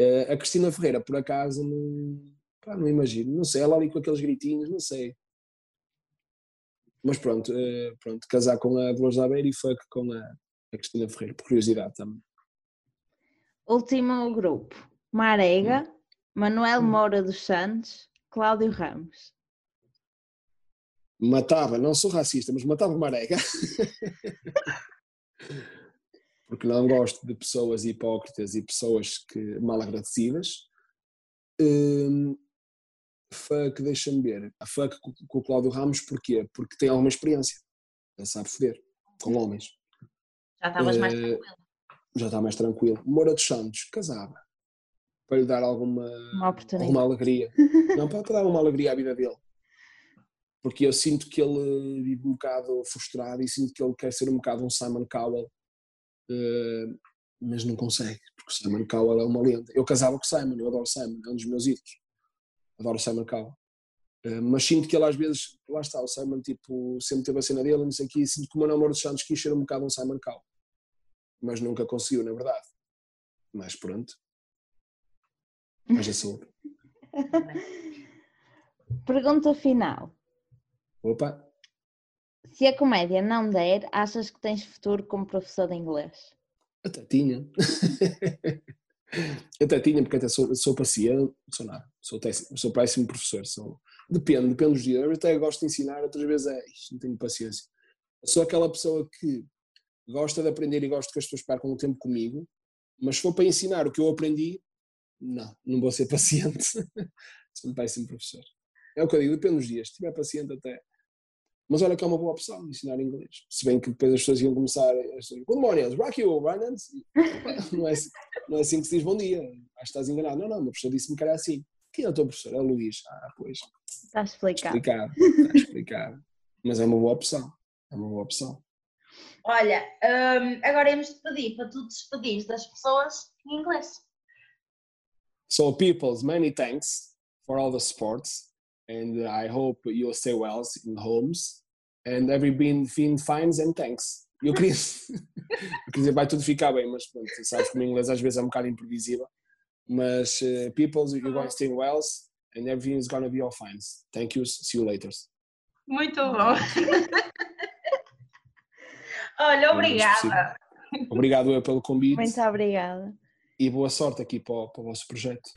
Uh, <laughs> a Cristina Ferreira, por acaso, não, pá, não imagino, não sei, ela ali com aqueles gritinhos, não sei. Mas pronto, uh, pronto casar com a Dolores Aveiro e fuck com a, a Cristina Ferreira, por curiosidade também. Último grupo: Marega, hum. Manuel hum. Moura dos Santos, Cláudio Ramos. Matava, não sou racista, mas matava Marega. <laughs> Porque não gosto de pessoas hipócritas e pessoas que mal agradecidas. Um, fuck, deixa-me ver. A fuck com, com o Cláudio Ramos, porquê? Porque tem alguma experiência. Ele sabe foder com homens. Já estavas uh, mais eh, tranquilo. Já está mais tranquilo. Moura dos Santos, casava. Para lhe dar alguma, alguma alegria. <laughs> não, para dar uma alegria à vida dele. Porque eu sinto que ele vive um bocado frustrado e sinto que ele quer ser um bocado um Simon Cowell, uh, mas não consegue, porque o Simon Cowell é uma lenda. Eu casava com o Simon, eu adoro Simon, é um dos meus ídolos adoro o Simon Cowell. Uh, mas sinto que ele às vezes, lá está, o Simon tipo, sempre teve a cena dele, não sei o quê, sinto que o Manuel Moura dos Santos quis ser um bocado um Simon Cowell. Mas nunca conseguiu, na verdade. Mas pronto. Mas assim. <laughs> Pergunta final. Opa. Se a comédia não der, achas que tens futuro como professor de inglês? Até tinha. <laughs> até tinha, porque até sou, sou paciente, sou nada, sou, sou péssimo professor. Sou, depende, depende dos dias. Eu até gosto de ensinar, outras vezes é, não tenho paciência. Sou aquela pessoa que gosta de aprender e gosto que as pessoas percam o tempo comigo, mas se for para ensinar o que eu aprendi, não, não vou ser <laughs> paciente. sou um péssimo professor. É o que eu digo, depende dos dias. Se estiver paciente até mas olha que é uma boa opção ensinar inglês. Se bem que depois as pessoas iam começar a dizer Good morning, Rocky you, <laughs> Não é, não é assim que se diz bom dia. Acho que estás enganado. Não, não, uma pessoa disse-me que era assim. Quem é o teu professor? É o Luís. Ah, pois. Está explicado. Explicado. Está explicado. Mas é uma boa opção. É uma boa opção. Olha, um, agora íamos te pedir para tu despedir das pessoas em inglês. So, peoples, many thanks for all the sports. And I hope you stay well in homes and every been, been fines and thanks. Eu queria, <laughs> eu queria dizer, vai tudo ficar bem, mas pronto, sabes que o inglês às vezes é um bocado imprevisível. Mas uh, people, you're going to stay well and everything is going to be all fine. Thank you, see you later. Muito bom. <laughs> Olha, obrigada. Obrigado eu pelo convite. Muito obrigada. E boa sorte aqui para o, para o vosso projeto.